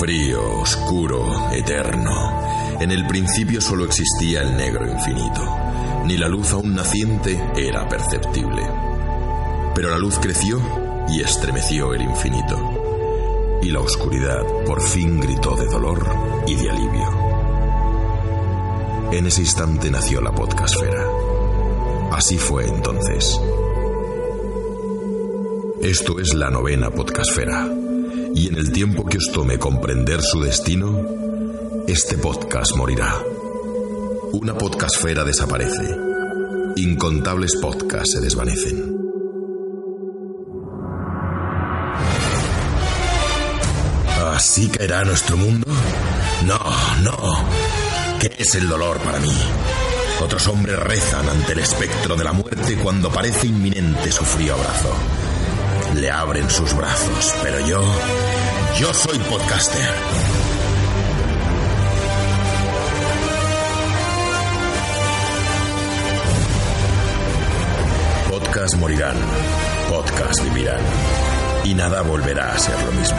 Frío, oscuro, eterno. En el principio solo existía el negro infinito. Ni la luz aún naciente era perceptible. Pero la luz creció y estremeció el infinito. Y la oscuridad por fin gritó de dolor y de alivio. En ese instante nació la podcastfera. Así fue entonces. Esto es la novena podcastfera y en el tiempo que os tome comprender su destino, este podcast morirá. Una podcastfera desaparece. Incontables podcasts se desvanecen. ¿Así caerá nuestro mundo? No, no. ¿Qué es el dolor para mí? Otros hombres rezan ante el espectro de la muerte cuando parece inminente su frío abrazo le abren sus brazos, pero yo, yo soy podcaster. Podcast morirán, podcast vivirán, y nada volverá a ser lo mismo.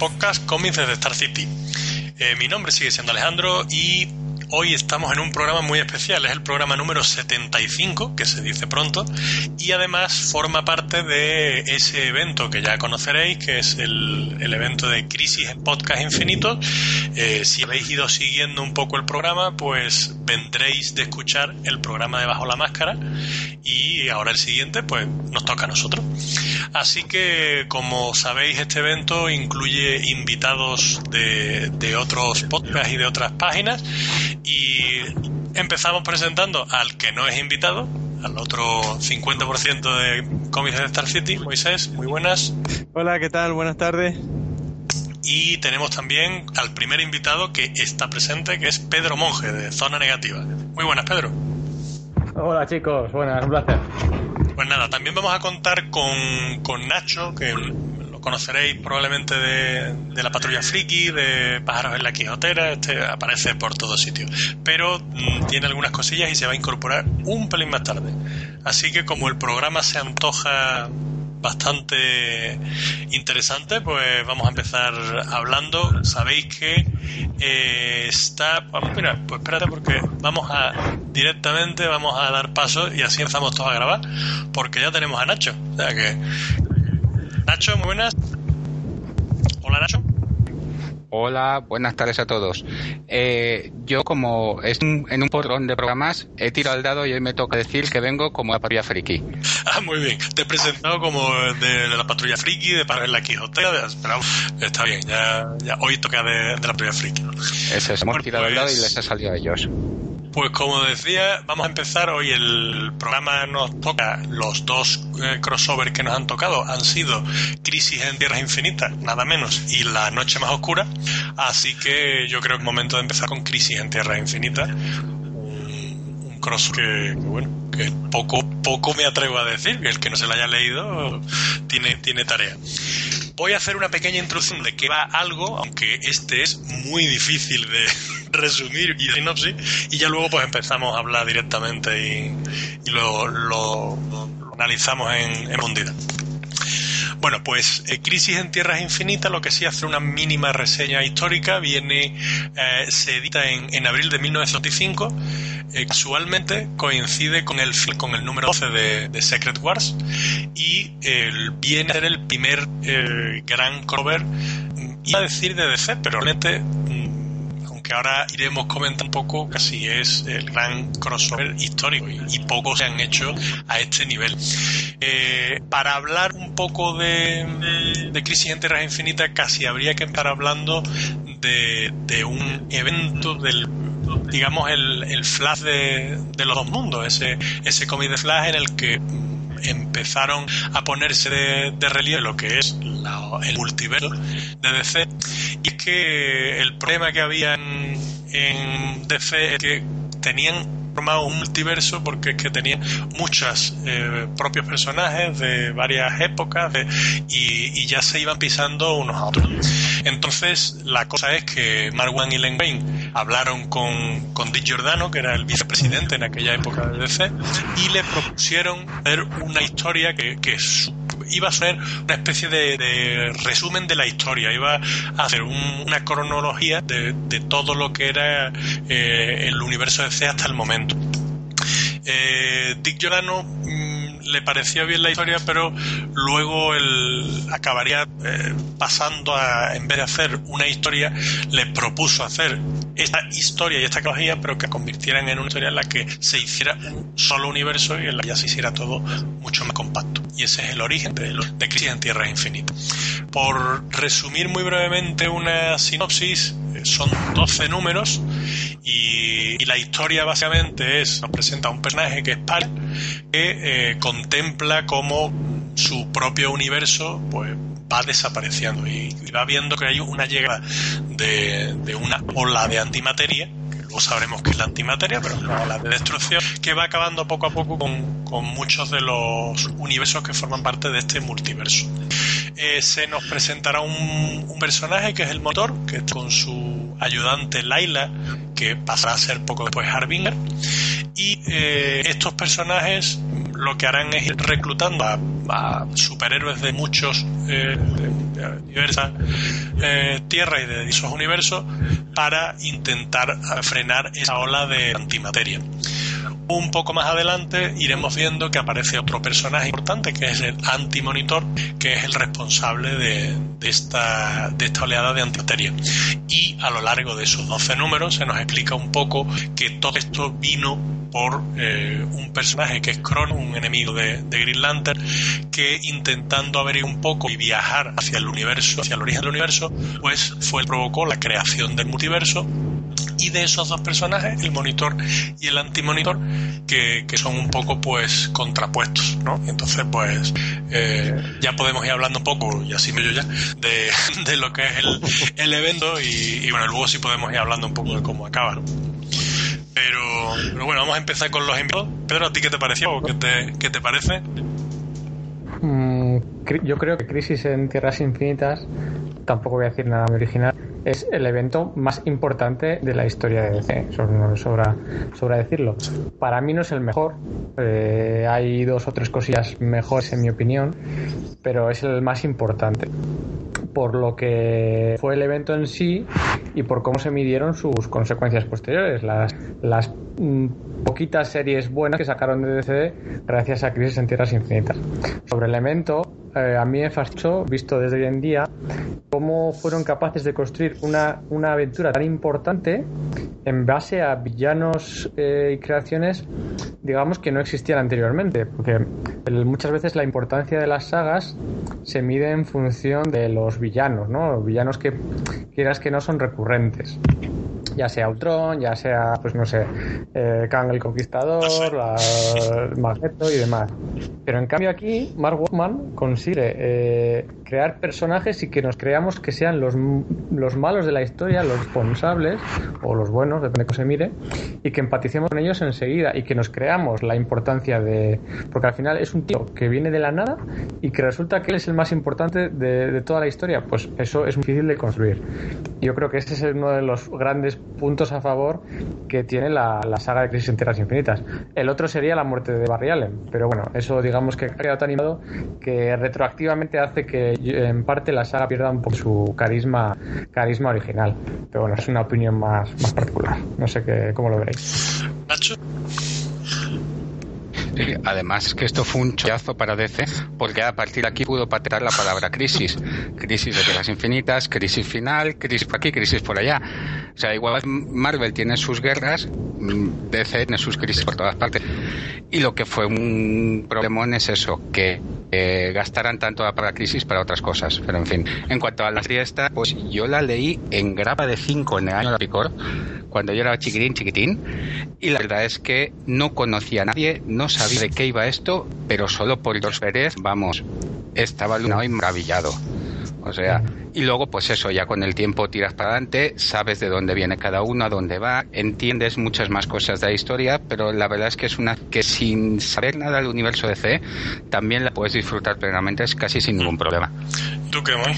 Podcast Cómics de Star City. Eh, mi nombre sigue siendo Alejandro y hoy estamos en un programa muy especial, es el programa número 75, que se dice pronto, y además forma parte de ese evento que ya conoceréis, que es el, evento de Crisis en Podcast Infinito. Eh, si habéis ido siguiendo un poco el programa, pues vendréis de escuchar el programa de Bajo la Máscara y ahora el siguiente, pues nos toca a nosotros. Así que, como sabéis, este evento incluye invitados de, de otros podcasts y de otras páginas y empezamos presentando al que no es invitado, al otro 50% de cómics de Star City, Moisés, muy buenas. Hola, ¿qué tal? Buenas tardes. Y tenemos también al primer invitado que está presente, que es Pedro Monge, de Zona Negativa. Muy buenas, Pedro. Hola chicos, buenas, un placer. Pues nada, también vamos a contar con, con Nacho, que conoceréis probablemente de, la patrulla friki, de pájaros en la Quijotera, este aparece por todos sitios. Pero mm, tiene algunas cosillas y se va a incorporar un pelín más tarde. Así que como el programa se antoja bastante interesante, pues vamos a empezar hablando. Sabéis que eh, está. Vamos, mira, pues espérate porque vamos a directamente vamos a dar paso y así empezamos todos a grabar, porque ya tenemos a Nacho. O sea que Nacho, muy buenas. Hola, Nacho. Hola, buenas tardes a todos. Eh, yo, como es en un porrón de programas, he tirado el dado y hoy me toca decir que vengo como la patrulla friki. Ah, muy bien. Te he presentado como de, la patrulla friki, de para la. Pero está bien, ya, hoy toca de, la patrulla friki. Eso es, hemos tirado el dado y les ha salido a ellos. Pues como decía, vamos a empezar hoy el programa nos toca. Los dos eh, crossovers que nos han tocado han sido Crisis en Tierras Infinitas, nada menos, y La Noche Más Oscura, así que yo creo que es momento de empezar con Crisis en Tierras Infinitas, un, un cross que, bueno, que poco poco me atrevo a decir, que el que no se lo haya leído tiene tiene tarea. Voy a hacer una pequeña introducción de qué va algo, aunque este es muy difícil de resumir y sinopsis, y ya luego pues empezamos a hablar directamente y, lo, analizamos en, en Bueno, pues eh, Crisis en Tierras Infinitas, lo que sí hace una mínima reseña histórica, viene, eh, se edita en, en, abril de 1985, eh, casualmente coincide con el, con el número 12 de, Secret Wars y viene a ser el primer gran cover, iba a decir de DC, pero realmente que ahora iremos comentando un poco, casi es el gran crossover histórico y, pocos se han hecho a este nivel. Eh, para hablar un poco de, de, Crisis en Tierras Infinitas, casi habría que empezar hablando de, un evento del digamos el, el flash de, de, los dos mundos, ese, ese cómic de flash en el que empezaron a ponerse de, relieve lo que es el multiverso de DC. Y es que el problema que había en DC es que tenían formado un multiverso porque es que tenían muchos eh, propios personajes de varias épocas y, ya se iban pisando unos a otros. Entonces, la cosa es que Marwan y Len Wayne hablaron con, con Dick Giordano, que era el vicepresidente en aquella época de DC, y le propusieron ver una historia que, que iba a ser una especie de, resumen de la historia, iba a hacer una cronología de, todo lo que era eh, el universo de C hasta el momento. Eh, Dick Giordano mm, le parecía bien la historia, pero luego él acabaría eh, pasando a, en vez de hacer una historia, le propuso hacer esta historia y esta cronología, pero que convirtieran en una historia en la que se hiciera un solo universo y en la que ya se hiciera todo mucho más compacto. Y ese es el origen de, Crisis en Tierra Infinita. Por resumir muy brevemente una sinopsis, eh, son 12 números y, la historia básicamente es, nos presenta un personaje que es Par, que eh, contempla cómo su propio universo pues va desapareciendo y, va viendo que hay una llegada de, una ola de antimateria luego sabremos que es la antimateria, pero una ola de destrucción que va acabando poco a poco con, con muchos de los universos que forman parte de este multiverso. Eh, se nos presentará un, un, personaje que es el motor, que con su ayudante Laila, que pasará a ser poco después Harbinger. Y eh, estos personajes lo que harán es ir reclutando a, superhéroes de muchos eh, diversas eh, tierras y de esos universos para intentar frenar esa ola de antimateria. Un poco más adelante iremos viendo que aparece otro personaje importante que es el antimonitor, que es el responsable de, esta, oleada de antimateria. Y a lo largo de esos 12 números se nos explica un poco que todo esto vino por eh, un personaje que es Kron, un enemigo de, de, Green Lantern, que intentando averiguar un poco y viajar hacia el universo, hacia el origen del universo, pues fue provocó la creación del multiverso y de esos dos personajes, el monitor y el antimonitor, que, que son un poco pues contrapuestos, ¿no? Entonces pues eh, ya podemos ir hablando un poco, y así me yo ya, de, de, lo que es el, el evento y, bueno, luego sí podemos ir hablando un poco de cómo acaba, ¿no? Pero, pero bueno, vamos a empezar con los invitados. Pedro, ¿a ti qué te pareció qué te, qué te parece? Mm, yo creo que Crisis en Tierras Infinitas, tampoco voy a decir nada muy original, es el evento más importante de la historia de DC. Sobra decirlo. Para mí no es el mejor. Eh, hay dos o tres cosillas mejores en mi opinión, pero es el más importante por lo que fue el evento en sí y por cómo se midieron sus consecuencias posteriores. Las, las mm, poquitas series buenas que sacaron de DC gracias a Crisis en Tierras Infinitas. Sobre el evento, eh, a mí me fascinó, visto desde hoy en día, cómo fueron capaces de construir una, una aventura tan importante en base a villanos eh, y creaciones, digamos, que no existían anteriormente. Porque muchas veces la importancia de las sagas se mide en función de los villanos, ¿no? Villanos que quieras que no son recurrentes ya sea Ultron, ya sea, pues no sé, eh, Kang el Conquistador, la, Magneto y demás. Pero en cambio aquí, Mark Wolfman consigue eh, crear personajes y que nos creamos que sean los, los malos de la historia, los responsables, o los buenos, depende de cómo se mire, y que empaticemos con ellos enseguida y que nos creamos la importancia de... Porque al final es un tío que viene de la nada y que resulta que él es el más importante de, de toda la historia. Pues eso es muy difícil de construir. Yo creo que este es uno de los grandes puntos a favor que tiene la, saga de Crisis en Tierras Infinitas. El otro sería la muerte de Barry Allen, pero bueno, eso digamos que ha quedado tan animado que retroactivamente hace que en parte la saga pierda un poco su carisma, carisma original. Pero bueno, es una opinión más, más particular. No sé qué, cómo lo veréis. Nacho. Además que esto fue un chollazo para DC, porque a partir de aquí pudo patentar la palabra crisis. Crisis de tierras infinitas, crisis final, crisis por aquí, crisis por allá. O sea, igual Marvel tiene sus guerras, DC tiene sus crisis por todas partes. Y lo que fue un problemón es eso, que eh, gastaran tanto la palabra crisis para otras cosas. Pero en fin, en cuanto a la serie esta, pues yo la leí en grapa de 5 en el año de la Picor, cuando yo era chiquitín, chiquitín, y la verdad es que no conocía a nadie, no sabía de qué iba esto, pero solo por George Pérez, vamos, estaba lunado y maravillado. O sea, y luego pues eso, ya con el tiempo tiras para adelante, sabes de dónde viene cada uno, a dónde va, entiendes muchas más cosas de la historia, pero la verdad es que es una que sin saber nada del universo de C, también la puedes disfrutar plenamente, es casi sin ningún problema. ¿Tú qué, Moy?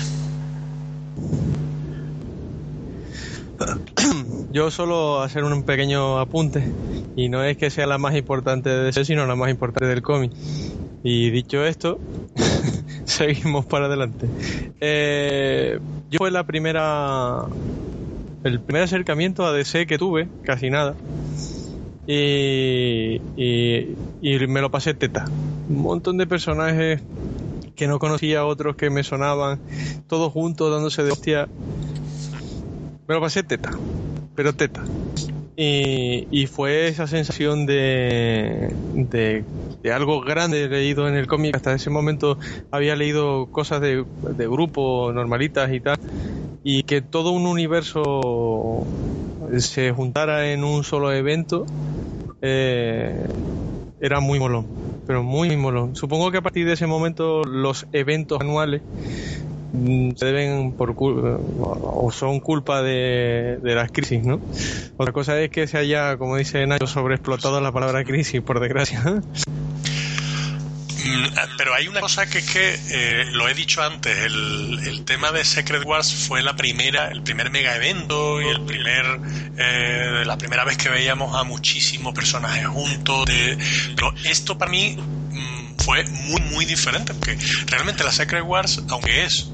Yo solo hacer un pequeño apunte, y no es que sea la más importante de DC, sino la más importante del cómic. Y dicho esto, seguimos para adelante. Eh, yo fue la primera, el primer acercamiento a DC que tuve, casi nada. Y, y, y me lo pasé teta. Un montón de personajes que no conocía, otros que me sonaban, todos juntos dándose de hostia. Me lo pasé teta, pero teta. Y, fue esa sensación de, de, algo grande leído en el cómic. Hasta ese momento había leído cosas de, de grupo normalitas y tal. Y que todo un universo se juntara en un solo evento eh, era muy molón. Pero muy, muy molón. Supongo que a partir de ese momento los eventos anuales Mm, se deben por o son culpa de, de, las crisis, ¿no? Otra cosa es que se haya, como dice Nacho, sobreexplotado la palabra crisis, por desgracia. Mm, pero hay una cosa que es que eh, lo he dicho antes, el, el, tema de Secret Wars fue la primera, el primer mega evento y el primer, eh, la primera vez que veíamos a muchísimos personajes juntos. Pero esto para mí mm, fue muy muy diferente porque realmente la Secret Wars, aunque es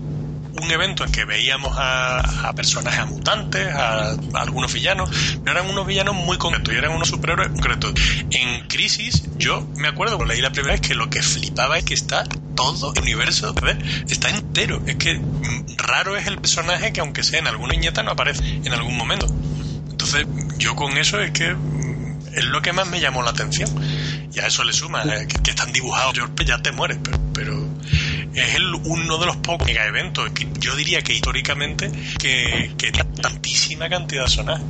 un evento en que veíamos a, personajes, a mutantes, a, algunos villanos, pero eran unos villanos muy concretos eran unos superhéroes concretos. En Crisis, yo me acuerdo cuando leí la primera vez que lo que flipaba es que está todo el universo, está entero. Es que mm, raro es el personaje que, aunque sea en alguna viñeta, no aparece en algún momento. Entonces, yo con eso es que es lo que más me llamó la atención. Y a eso le suma eh, que, están dibujados, ya te mueres, pero, es el, uno de los pocos mega eventos, que yo diría que históricamente, que, que tantísima cantidad de sonar.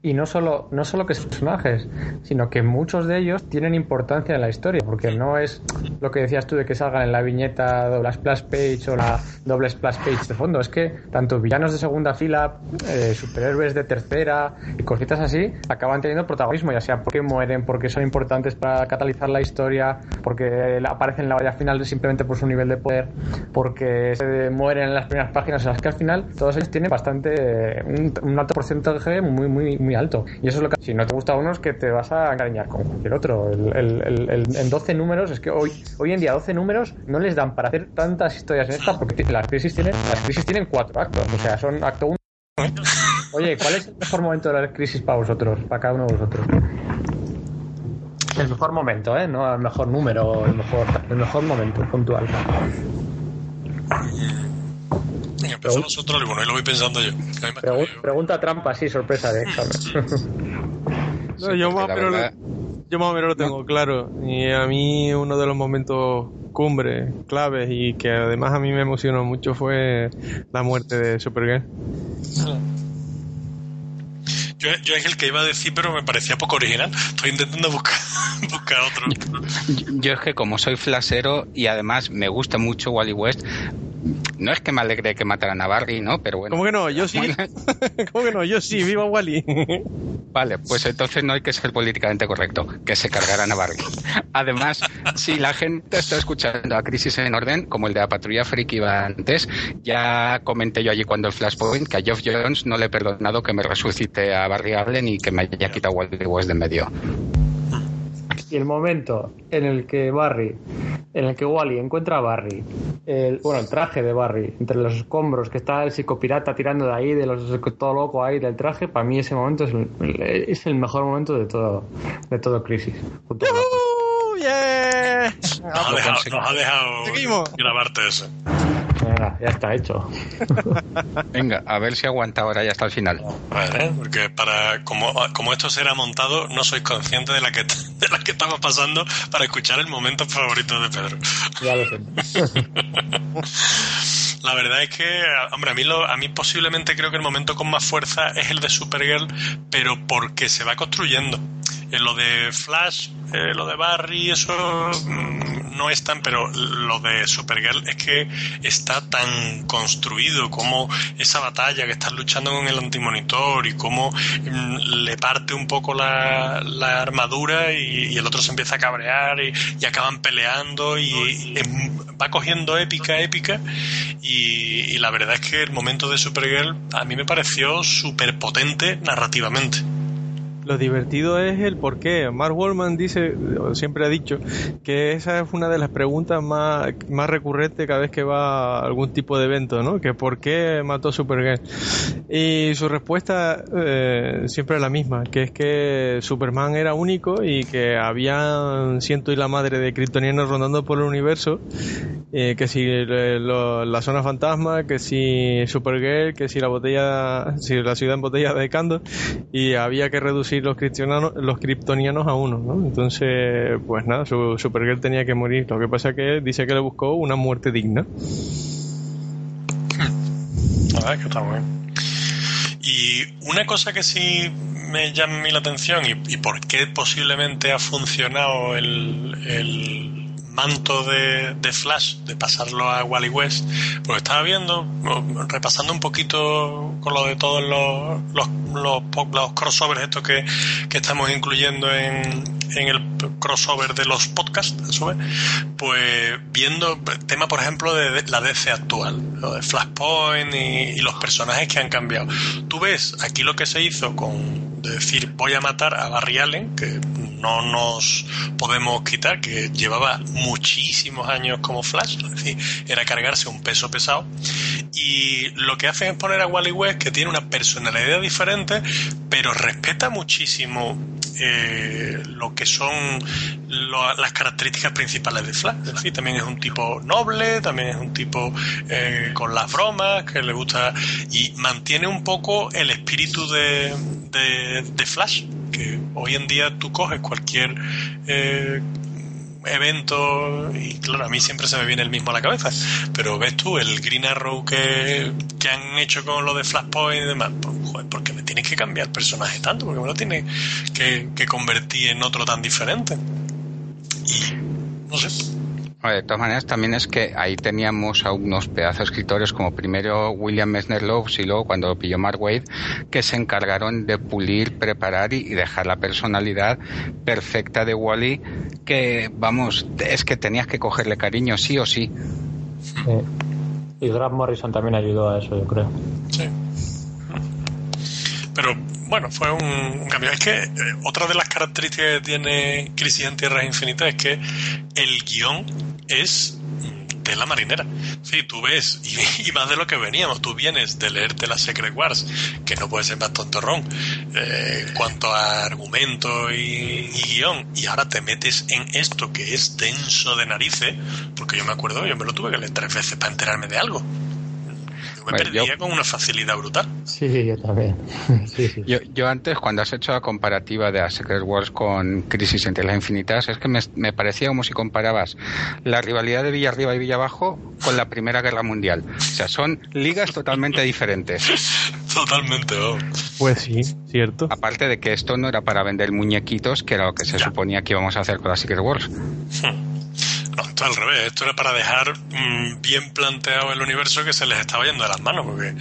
Y no solo, no solo que son personajes, sino que muchos de ellos tienen importancia en la historia, porque no es lo que decías tú de que salgan en la viñeta doble splash page o la doble splash page de fondo, es que tanto villanos de segunda fila, eh, superhéroes de tercera y cositas así, acaban teniendo protagonismo, ya sea porque mueren, porque son importantes para catalizar la historia, porque aparecen en la valla final simplemente por su nivel de poder, porque se mueren en las primeras páginas. En las que al final todos ellos tienen bastante, un, un alto porcentaje muy, muy muy alto. Y eso es lo que, si no te gusta uno, es que te vas a encariñar con cualquier otro. El, en 12 números, es que hoy, hoy en día 12 números no les dan para hacer tantas historias en esta, porque las crisis tienen, las crisis tienen cuatro actos. O sea, son acto 1. Oye, ¿cuál es el mejor momento de la crisis para vosotros, para cada uno de vosotros? El mejor momento, ¿eh? No el mejor número, el mejor, el mejor momento puntual. Empezó nosotros y bueno, ahí lo voy pensando yo. pregunta trampa, sí, sorpresa de no, yo, más yo más o menos lo tengo claro. Y a mí uno de los momentos cumbre, claves y que además a mí me emocionó mucho fue la muerte de Supergirl. Yo, yo, es el que iba a decir, pero me parecía poco original. Estoy intentando buscar, buscar otro. Yo, yo, es que como soy flasero y además me gusta mucho Wally West, No es que me alegre que mataran a Barry, ¿no? Pero bueno. ¿Cómo que no? Yo sí. ¿Cómo que no? Yo sí, viva Wally. Vale, pues entonces no hay que ser políticamente correcto, que se cargaran a Barry. Además, si la gente está escuchando a Crisis en Orden, como el de la patrulla Freak iba antes, ya comenté yo allí cuando el Flashpoint que a Geoff Jones no le he perdonado que me resucite a Barry Allen y que me haya quitado Wally West de en medio. Y el momento en el que Barry, en el que Wally encuentra a Barry, el, bueno, el traje de Barry, entre los escombros, que está el psicopirata tirando de ahí, de los todo loco ahí del traje, para mí ese momento es el, es el mejor momento de todo, de todo Crisis. Junto con la- ¡Uh, yeah! Nos ha dejado, nos ha dejado Seguimos. grabarte eso. Venga, ya está hecho. Venga, a ver si aguanta ahora ya hasta el final. Vale, porque para como, como esto será montado, no sois consciente de la que de la que estamos pasando para escuchar el momento favorito de Pedro. Ya lo sé. La verdad es que, hombre, a mí, lo, a mí posiblemente creo que el momento con más fuerza es el de Supergirl, pero porque se va construyendo. En lo de Flash, eh, lo de Barry, eso mm, no es tan, pero lo de Supergirl es que está tan construido como esa batalla que estás luchando con el antimonitor y cómo mm, le parte un poco la, la armadura y, y el otro se empieza a cabrear y, y acaban peleando y, y va cogiendo épica, épica y, y la verdad es que el momento de Supergirl a mí me pareció súper potente narrativamente. Lo divertido es el por qué. Mark Wallman dice, siempre ha dicho, que esa es una de las preguntas más, más recurrentes cada vez que va a algún tipo de evento, ¿no? Que por qué mató Supergirl. Y su respuesta eh, siempre es la misma, que es que Superman era único y que había ciento y la madre de kryptonianos rondando por el universo, eh, que si eh, lo- la zona fantasma, que si Supergirl, que si la botella, si la ciudad en botella de Kando, y había que reducir los kryptonianos a uno, ¿no? Entonces, pues nada, su Supergirl tenía que morir. Lo que pasa que dice que le buscó una muerte digna. La verdad es que está muy bien. Y una cosa que sí me llama a mí la atención y, por qué posiblemente ha funcionado el manto de, Flash, de pasarlo a Wally West, porque estaba viendo, repasando un poquito con lo de todos los, los, los, los crossovers estos que, que estamos incluyendo en, en el crossover de los podcasts, su vez, pues viendo tema, por ejemplo, de la DC actual, lo de Flashpoint y los personajes que han cambiado. Tú ves aquí lo que se hizo con de decir voy a matar a Barry Allen, que no nos podemos quitar, que llevaba muchísimos años como Flash, es decir, era cargarse un peso pesado. Y lo que hacen es poner a Wally West, que tiene una personalidad diferente, pero respeta muchísimo eh, lo que son lo- las características principales de Flash. Es también es un tipo noble, también es un tipo eh, con las bromas, que le gusta y mantiene un poco el espíritu de, de Flash, que hoy en día tú coges cualquier eh, evento y claro, a mí siempre se me viene el mismo a la cabeza, pero ves tú el Green Arrow que, que han hecho con lo de Flashpoint y demás, pues, joder, porque me tienes que cambiar personaje tanto, porque me lo tienes que, que convertir en otro tan diferente. Y no sé. De todas maneras, también es que ahí teníamos a unos pedazos de escritores como primero William Messner Lowe y luego cuando lo pilló Mark Wade, que se encargaron de pulir, preparar y, y dejar la personalidad perfecta de Wally, que vamos, es que tenías que cogerle cariño sí o sí. Sí. Y Grant Morrison también ayudó a eso, yo creo. Sí. Pero bueno, fue un, un cambio. Es que eh, otra de las características que tiene Crisis en Tierras Infinitas es que el guion es la marinera. Sí, tú ves, y, y más de lo que veníamos, tú vienes de leerte la Secret Wars, que no puede ser más tontorrón eh, en cuanto a argumento y, y guion, y ahora te metes en esto que es denso de narices, porque yo me acuerdo, yo me lo tuve que leer tres veces para enterarme de algo. Yo me Bueno, perdía yo- con una facilidad brutal. Sí, yo también. sí, sí. Yo, yo antes, cuando has hecho la comparativa de la Secret Wars con Crisis entre las Infinitas, es que me, me parecía como si comparabas la rivalidad de Villarriba y Villabajo con la Primera Guerra Mundial. O sea, son ligas totalmente diferentes. Totalmente, oh. Pues sí, cierto. Aparte de que esto no era para vender muñequitos, que era lo que se suponía que íbamos a hacer con la Secret Wars. No, esto al revés, esto era para dejar mm, bien planteado el universo que se les estaba yendo de las manos, porque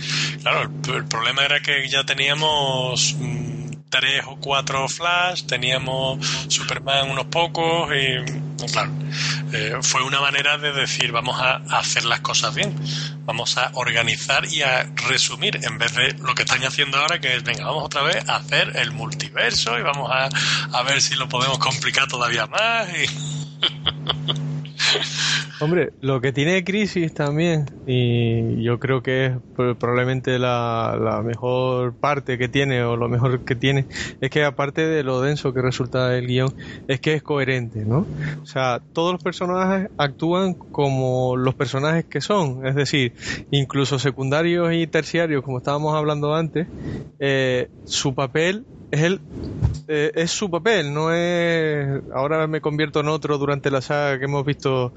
claro, el, problema era que ya teníamos mm, tres o cuatro Flash, teníamos Superman unos pocos y claro, eh, fue una manera de decir vamos a, hacer las cosas bien, vamos a organizar y a resumir en vez de lo que están haciendo ahora que es venga vamos otra vez a hacer el multiverso y vamos a, a ver si lo podemos complicar todavía más y Hombre, lo que tiene Crisis también, y yo creo que es probablemente la, mejor parte que tiene, o lo mejor que tiene, es que aparte de lo denso que resulta el guion, es que es coherente, ¿no? O sea, todos los personajes actúan como los personajes que son, es decir, incluso secundarios y terciarios, como estábamos hablando antes, eh, su papel es el eh, es su papel, no es ahora me convierto en otro durante la saga que hemos visto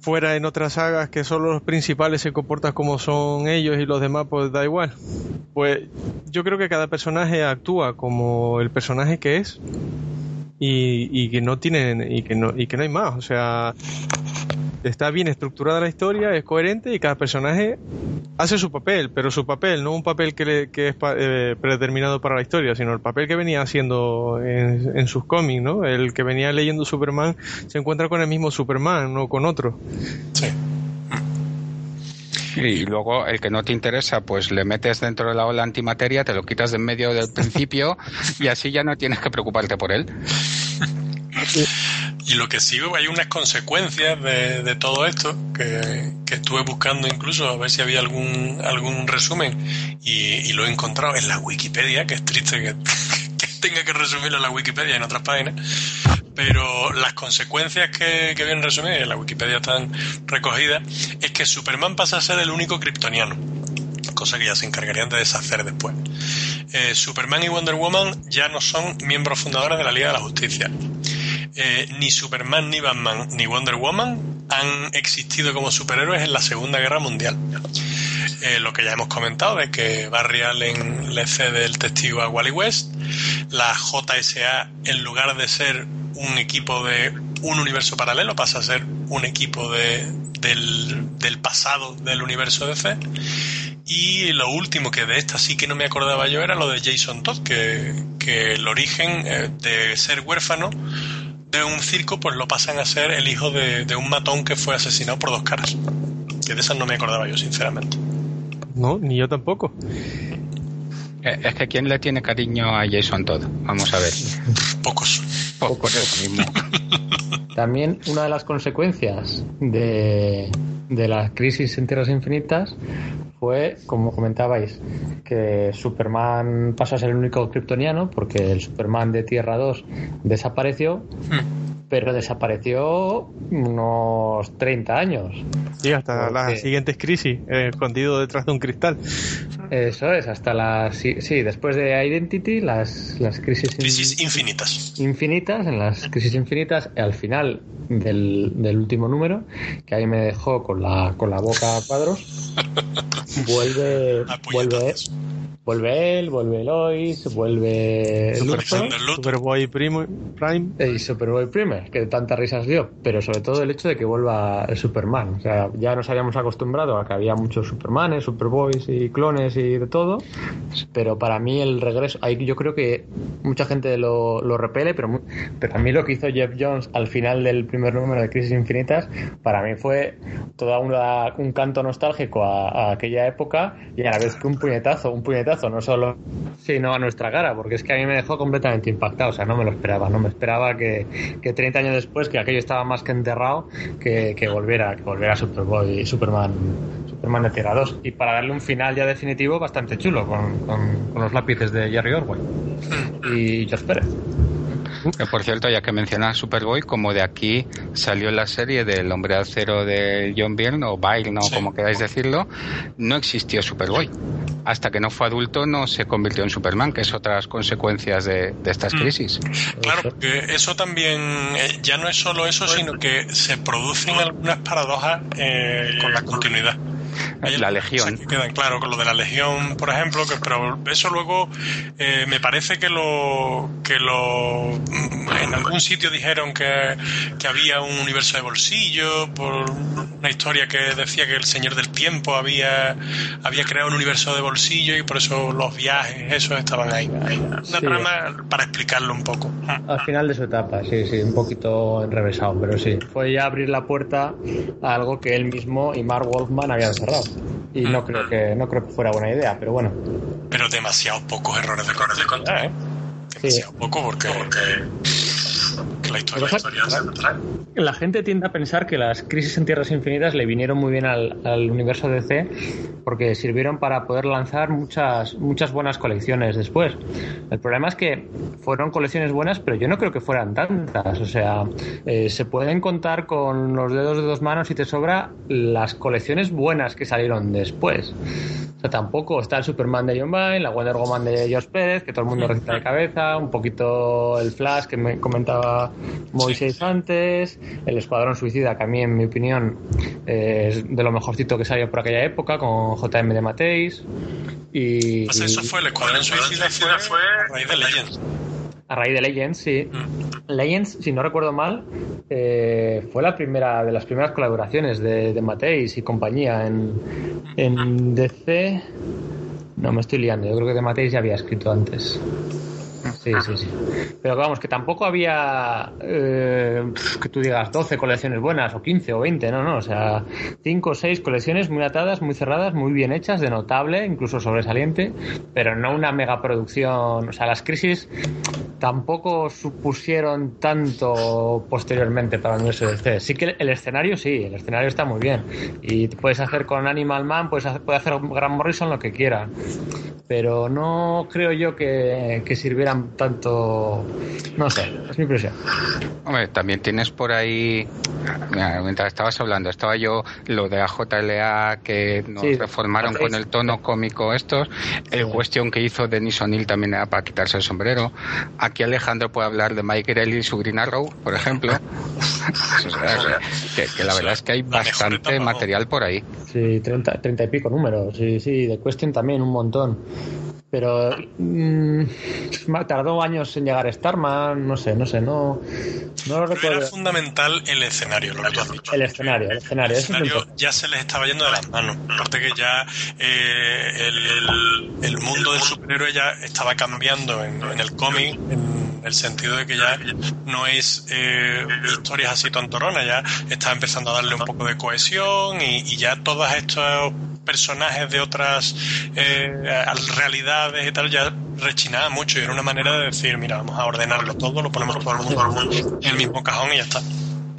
fuera en otras sagas que solo los principales se comportan como son ellos y los demás pues da igual. Pues yo creo que cada personaje actúa como el personaje que es y, y que no tienen y que no y que no hay más, o sea, está bien estructurada la historia, es coherente y cada personaje hace su papel, pero su papel, no un papel que, que es eh, predeterminado para la historia, sino el papel que venía haciendo en, sus cómics, ¿no? El que venía leyendo Superman se encuentra con el mismo Superman, no con otro. Sí. Y luego el que no te interesa, pues le metes dentro de la ola antimateria, te lo quitas de en medio del principio y así ya no tienes que preocuparte por él. Y lo que sí hay unas consecuencias de, todo esto que, estuve buscando incluso a ver si había algún, algún resumen y, lo he encontrado en la Wikipedia, que es triste que, tenga que resumirlo en la Wikipedia en otras páginas, pero las consecuencias que, que vienen resumidas en la Wikipedia están recogidas es que Superman pasa a ser el único kryptoniano cosa que ya se encargarían de deshacer después. Eh, Superman y Wonder Woman ya no son miembros fundadores de la Liga de la Justicia. Eh, ni Superman, ni Batman, ni Wonder Woman han existido como superhéroes en la Segunda Guerra Mundial. Eh, lo que ya hemos comentado de que Barry Allen le cede el testigo a Wally West, la JSA en lugar de ser un equipo de un universo paralelo pasa a ser un equipo de, del, pasado del universo DC y lo último que de esta sí que no me acordaba yo era lo de Jason Todd que, que el origen eh, de ser huérfano de un circo, pues lo pasan a ser el hijo de, un matón que fue asesinado por dos caras. Que de esas no me acordaba yo, sinceramente. No, ni yo tampoco. Eh, es que ¿quién le tiene cariño a Jason Todd? Vamos a ver. Pocos. Mismo. También una de las consecuencias de, de la crisis en Tierras Infinitas fue, como comentabais, que Superman pasó a ser el único kryptoniano porque el Superman de Tierra 2 desapareció. Hmm pero desapareció unos 30 años. Sí, hasta las siguientes crisis, escondido detrás de un cristal. Eso es, hasta las... Sí, después de Identity, las, las crisis... Crisis infinitas. Infinitas, en las crisis infinitas, al final del, del último número, que ahí me dejó con la, con la boca a cuadros, vuelve... vuelve Vuelve él, vuelve Lois, vuelve Superboy Prime, Prime. Y Superboy Prime, que tantas risas dio. Pero sobre todo el hecho de que vuelva el Superman. O sea, ya nos habíamos acostumbrado a que había muchos Supermanes, Superboys y clones y de todo. Pero para mí el regreso, ahí yo creo que mucha gente lo, lo repele, pero, pero a mí lo que hizo Jeff Jones al final del primer número de Crisis Infinitas, para mí fue toda una, un canto nostálgico a, a aquella época y a la vez que un puñetazo, un puñetazo no solo sino a nuestra cara, porque es que a mí me dejó completamente impactado, o sea, no me lo esperaba, no me esperaba que, que 30 años después, que aquello estaba más que enterrado, que, que volviera, que volviera Superboy y Superman, Superman de Tierra 2, y para darle un final ya definitivo bastante chulo, con, con, los lápices de Jerry Orwell. Y George Pérez. Que por cierto, ya que mencionas Superboy, como de aquí salió la serie del Hombre Acero de John Byrne, o Byrne, no como queráis decirlo, no existió Superboy. Hasta que no fue adulto no se convirtió en Superman, que es otras consecuencias de, estas mm. crisis. Claro, porque eso también, eh, ya no es solo eso, sino que se producen algunas paradojas eh, con la continuidad. La Legión. quedan claro con lo de la Legión, por ejemplo, que, pero eso luego eh, me parece que lo que lo mm, en algún sitio dijeron que, que había un universo de bolsillo por una historia que decía que el Señor del Tiempo había había creado un universo de bolsillo y por eso los viajes esos estaban ahí. Una trama para explicarlo un poco. Al final de su etapa, sí, sí, un poquito enrevesado, pero sí. Fue ya abrir la puerta a algo que él mismo y Mark Wolfman habían cerrado. Y no creo que no creo que fuera buena idea, pero bueno. Pero demasiados pocos errores de, de contar, ¿eh? Demasiado poco porque, la historia, la gente tiende a pensar que las crisis en Tierras Infinitas le vinieron muy bien al, al, universo DC porque sirvieron para poder lanzar muchas, muchas buenas colecciones después. El problema es que fueron colecciones buenas, pero yo no creo que fueran tantas. O sea, eh, se pueden contar con los dedos de dos manos y te sobra las colecciones buenas que salieron después. O sea, tampoco está el Superman de John Byrne, la Wonder Woman de George Pérez, que todo el mundo recita de cabeza, un poquito el Flash que me comentaba Moisés antes, el Escuadrón Suicida, que a mí, en mi opinión, eh, es de lo mejorcito que salió por aquella época, con JM de Mateis. Y, pues eso fue el Escuadrón Suicida, fue, fue a raíz de Legends. A raíz de Legends, sí. Mm. Legends, si no recuerdo mal, eh, fue la primera de las primeras colaboraciones de, de Mateis y compañía en, en DC. No me estoy liando, yo creo que de Mateis ya había escrito antes. Sí, sí, sí. Pero vamos, que tampoco había eh, que tú digas 12 colecciones buenas o 15 o 20, no, no. O sea, 5 o 6 colecciones muy atadas, muy cerradas, muy bien hechas, de notable, incluso sobresaliente, pero no una megaproducción. O sea, las crisis tampoco supusieron tanto posteriormente para el universo DC. Sí que el escenario sí, el escenario está muy bien. Y puedes hacer con Animal Man, puedes hacer, puede hacer Grant Morrison lo que quiera. Pero no creo yo que, que sirvieran tanto. No sé, es mi impresión. Hombre, también tienes por ahí. Mientras estabas hablando, estaba yo lo de AJLA que nos reformaron con el tono cómico estos. El cuestión que hizo Denis O'Neill también era para quitarse el sombrero. Aquí Alejandro puede hablar de Mike Grelly y su Green Arrow, por ejemplo. que, que, la verdad es que hay bastante material por ahí. Sí, treinta, treinta y pico números. Sí, sí, de Question también un montón pero mmm, tardó años en llegar a Starman, no sé, no sé, no, no lo recuerdo. Era fundamental el escenario, lo que tú has dicho. El escenario, el escenario. El escenario ya se les estaba yendo de las manos. Aparte que ya eh, el, el, el, mundo del superhéroe ya estaba cambiando en, en el cómic, en el sentido de que ya no es eh, historias así tontorronas, ya está empezando a darle un poco de cohesión y, y ya todos estos personajes de otras eh, realidades y tal ya rechinaba mucho y era una manera de decir, mira, vamos a ordenarlo todo, lo ponemos todo el mundo en el mismo cajón y ya está.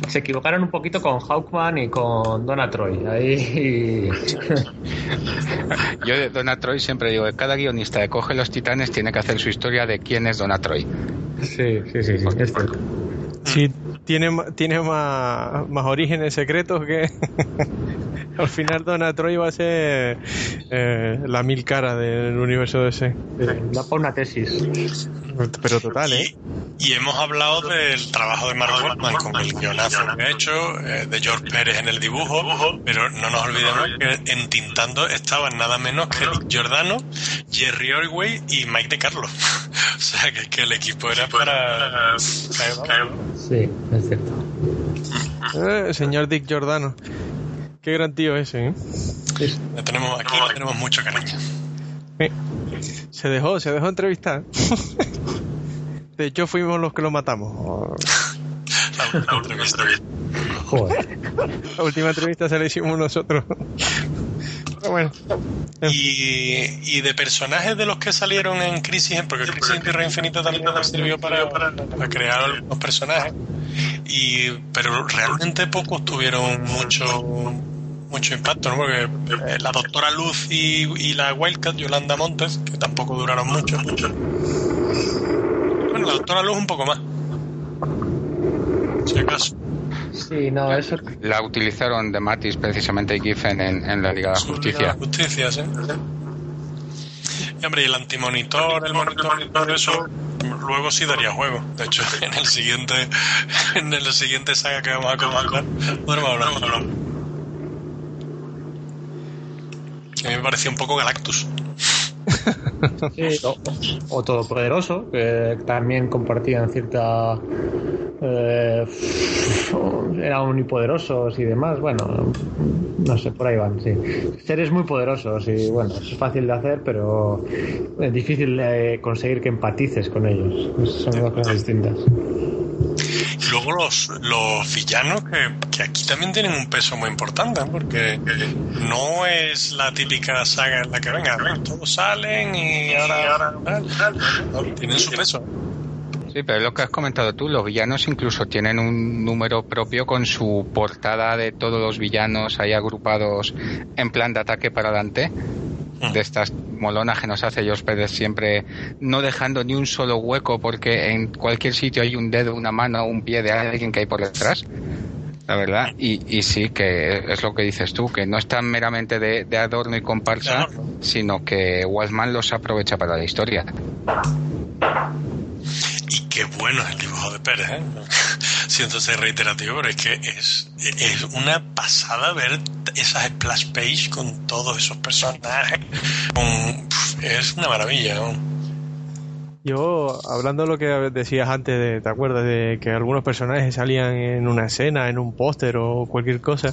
Se equivocaron un poquito con Hawkman y con Donna Troy. Ahí... Yo de Donna Troy siempre digo que cada guionista que coge los titanes tiene que hacer su historia de quién es Donna Troy. Sí, sí, sí, sí. Sí, tiene, tiene más, más orígenes secretos que... Al final Donna Troy va a ser eh, la mil cara del universo de ese. Da para una tesis. Pero total, ¿eh? Y, y hemos hablado del trabajo de Mark Wolfman con el guionazo que ha hecho, eh, de George Pérez en el dibujo, pero no nos olvidemos que en Tintando estaban nada menos que Nick Giordano, Jerry Orway y Mike De Carlo. o sea, que, que, el equipo era para... Sí, es cierto. Eh, señor Dick Giordano. Qué gran tío ese, ¿eh? Le tenemos, aquí le tenemos mucho cariño. Se dejó, se dejó entrevistar. De hecho, fuimos los que lo matamos. La, la última entrevista. Joder. La última entrevista se la hicimos nosotros. Pero bueno. Y, y, de personajes de los que salieron en Crisis, porque Crisis en Tierra Infinita también nos sirvió para, para, para crear los personajes. Y, pero realmente pocos tuvieron mucho mucho impacto, ¿no? Porque eh, la doctora Luz y, y, la Wildcat, Yolanda Montes, que tampoco duraron mucho, mucho. Bueno, la doctora Luz un poco más. Si acaso. Sí, no, eso... La utilizaron de Matis precisamente y Giffen en, en, la Liga de la Justicia. Liga de Justicia, sí. Y hombre, y el antimonitor, el monitor y todo eso, luego sí daría juego. De hecho, en el siguiente, en el siguiente saga que vamos a comentar, podremos hablar. A mí me parecía un poco Galactus. Sí, o, o Todopoderoso, que también compartían cierta. Eh, eran omnipoderosos y demás. Bueno, no sé, por ahí van, sí. Seres muy poderosos y bueno, es fácil de hacer, pero es difícil de conseguir que empatices con ellos. Son dos cosas distintas. Luego los, los villanos que, que aquí también tienen un peso muy importante, ¿eh? porque no es la típica saga en la que venga, ven, todos salen y ahora, no, tienen su peso. Sí, pero es lo que has comentado tú, los villanos incluso tienen un número propio con su portada de todos los villanos ahí agrupados en plan de ataque para adelante. De estas molonas que nos hace George Pérez siempre, no dejando ni un solo hueco porque en cualquier sitio hay un dedo, una mano, un pie de alguien que hay por detrás. La verdad, y, y sí que es lo que dices tú, que no están meramente de, de adorno y comparsa, sino que Waldman los aprovecha para la historia. Qué bueno es el dibujo de Pérez, ¿eh? Siento ser reiterativo, pero es que es, es una pasada ver esas splash page con todos esos personajes. Es una maravilla, ¿no? Yo, hablando de lo que decías antes, de, ¿te acuerdas? De que algunos personajes salían en una escena, en un póster o cualquier cosa.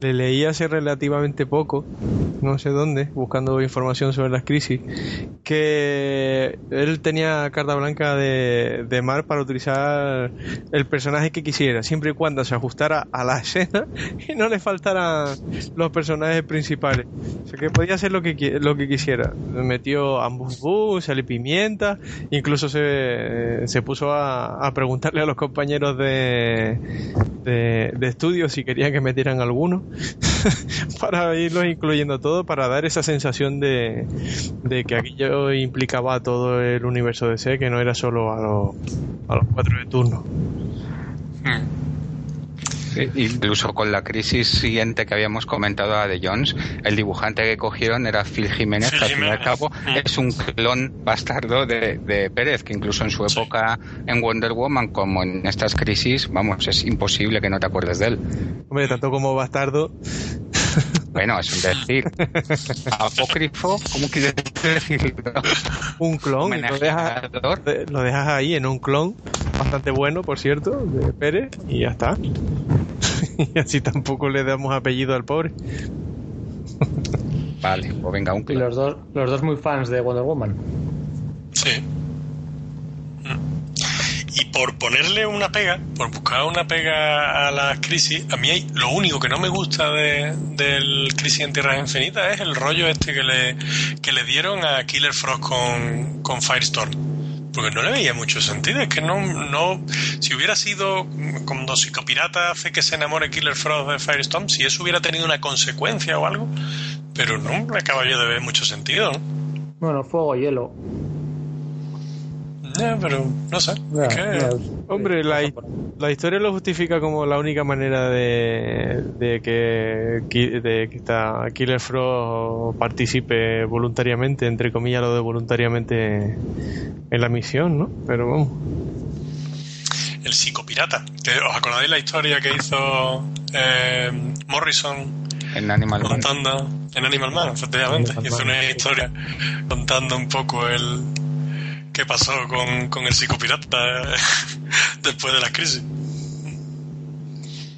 Le leí hace relativamente poco, no sé dónde, buscando información sobre las crisis, que él tenía carta blanca de, de Mar para utilizar el personaje que quisiera, siempre y cuando se ajustara a la escena y no le faltaran los personajes principales. O sea, que podía hacer lo que, lo que quisiera. Metió ambos sale pimienta, incluso se, se puso a, a preguntarle a los compañeros de, de, de estudio si querían que metieran alguno para irlos incluyendo todo, para dar esa sensación de, de que aquello implicaba a todo el universo DC, que no era solo a los, a los cuatro de turno. Mm. Incluso con la crisis siguiente que habíamos comentado a de Jones, el dibujante que cogieron era Phil Jiménez, Phil que al fin y al cabo Mm. es un clon bastardo de, de Pérez, que incluso en su Sí. época en Wonder Woman, como en estas crisis, vamos, es imposible que no te acuerdes de él. Hombre, tanto como bastardo, Bueno, es un decir. Apócrifo, ¿cómo quieres decirlo? un clon, y lo dejas, lo dejas ahí en un clon bastante bueno, por cierto, de Pérez, y ya está. y así tampoco le damos apellido al pobre. Vale, pues venga, un Y clon. los dos, los dos muy fans de Wonder Woman. Sí. Y por ponerle una pega, por buscar una pega a la crisis, a mí hay, lo único que no me gusta de, del Crisis en Tierras Infinitas es el rollo este que le, que le dieron a Killer Frost con, con Firestorm. Porque no le veía mucho sentido. Es que no, no. Si hubiera sido cuando Psicopirata hace que se enamore Killer Frost de Firestorm, si eso hubiera tenido una consecuencia o algo. Pero no me acabo yo de ver mucho sentido, ¿no? Bueno, fuego, hielo. Ya, pero no sé. Es que- Hombre, la, la historia lo justifica como la única manera de, de que, de que esta Killer Frost participe voluntariamente, entre comillas lo de voluntariamente en la misión, ¿no? Pero vamos. el psicopirata. Que, ¿Os acordáis la historia que hizo eh, Morrison En Animal Man. contando en Animal Man? Efectivamente, Animal hizo Man, una historia contando un poco el qué pasó con, con el psicopirata después de la crisis.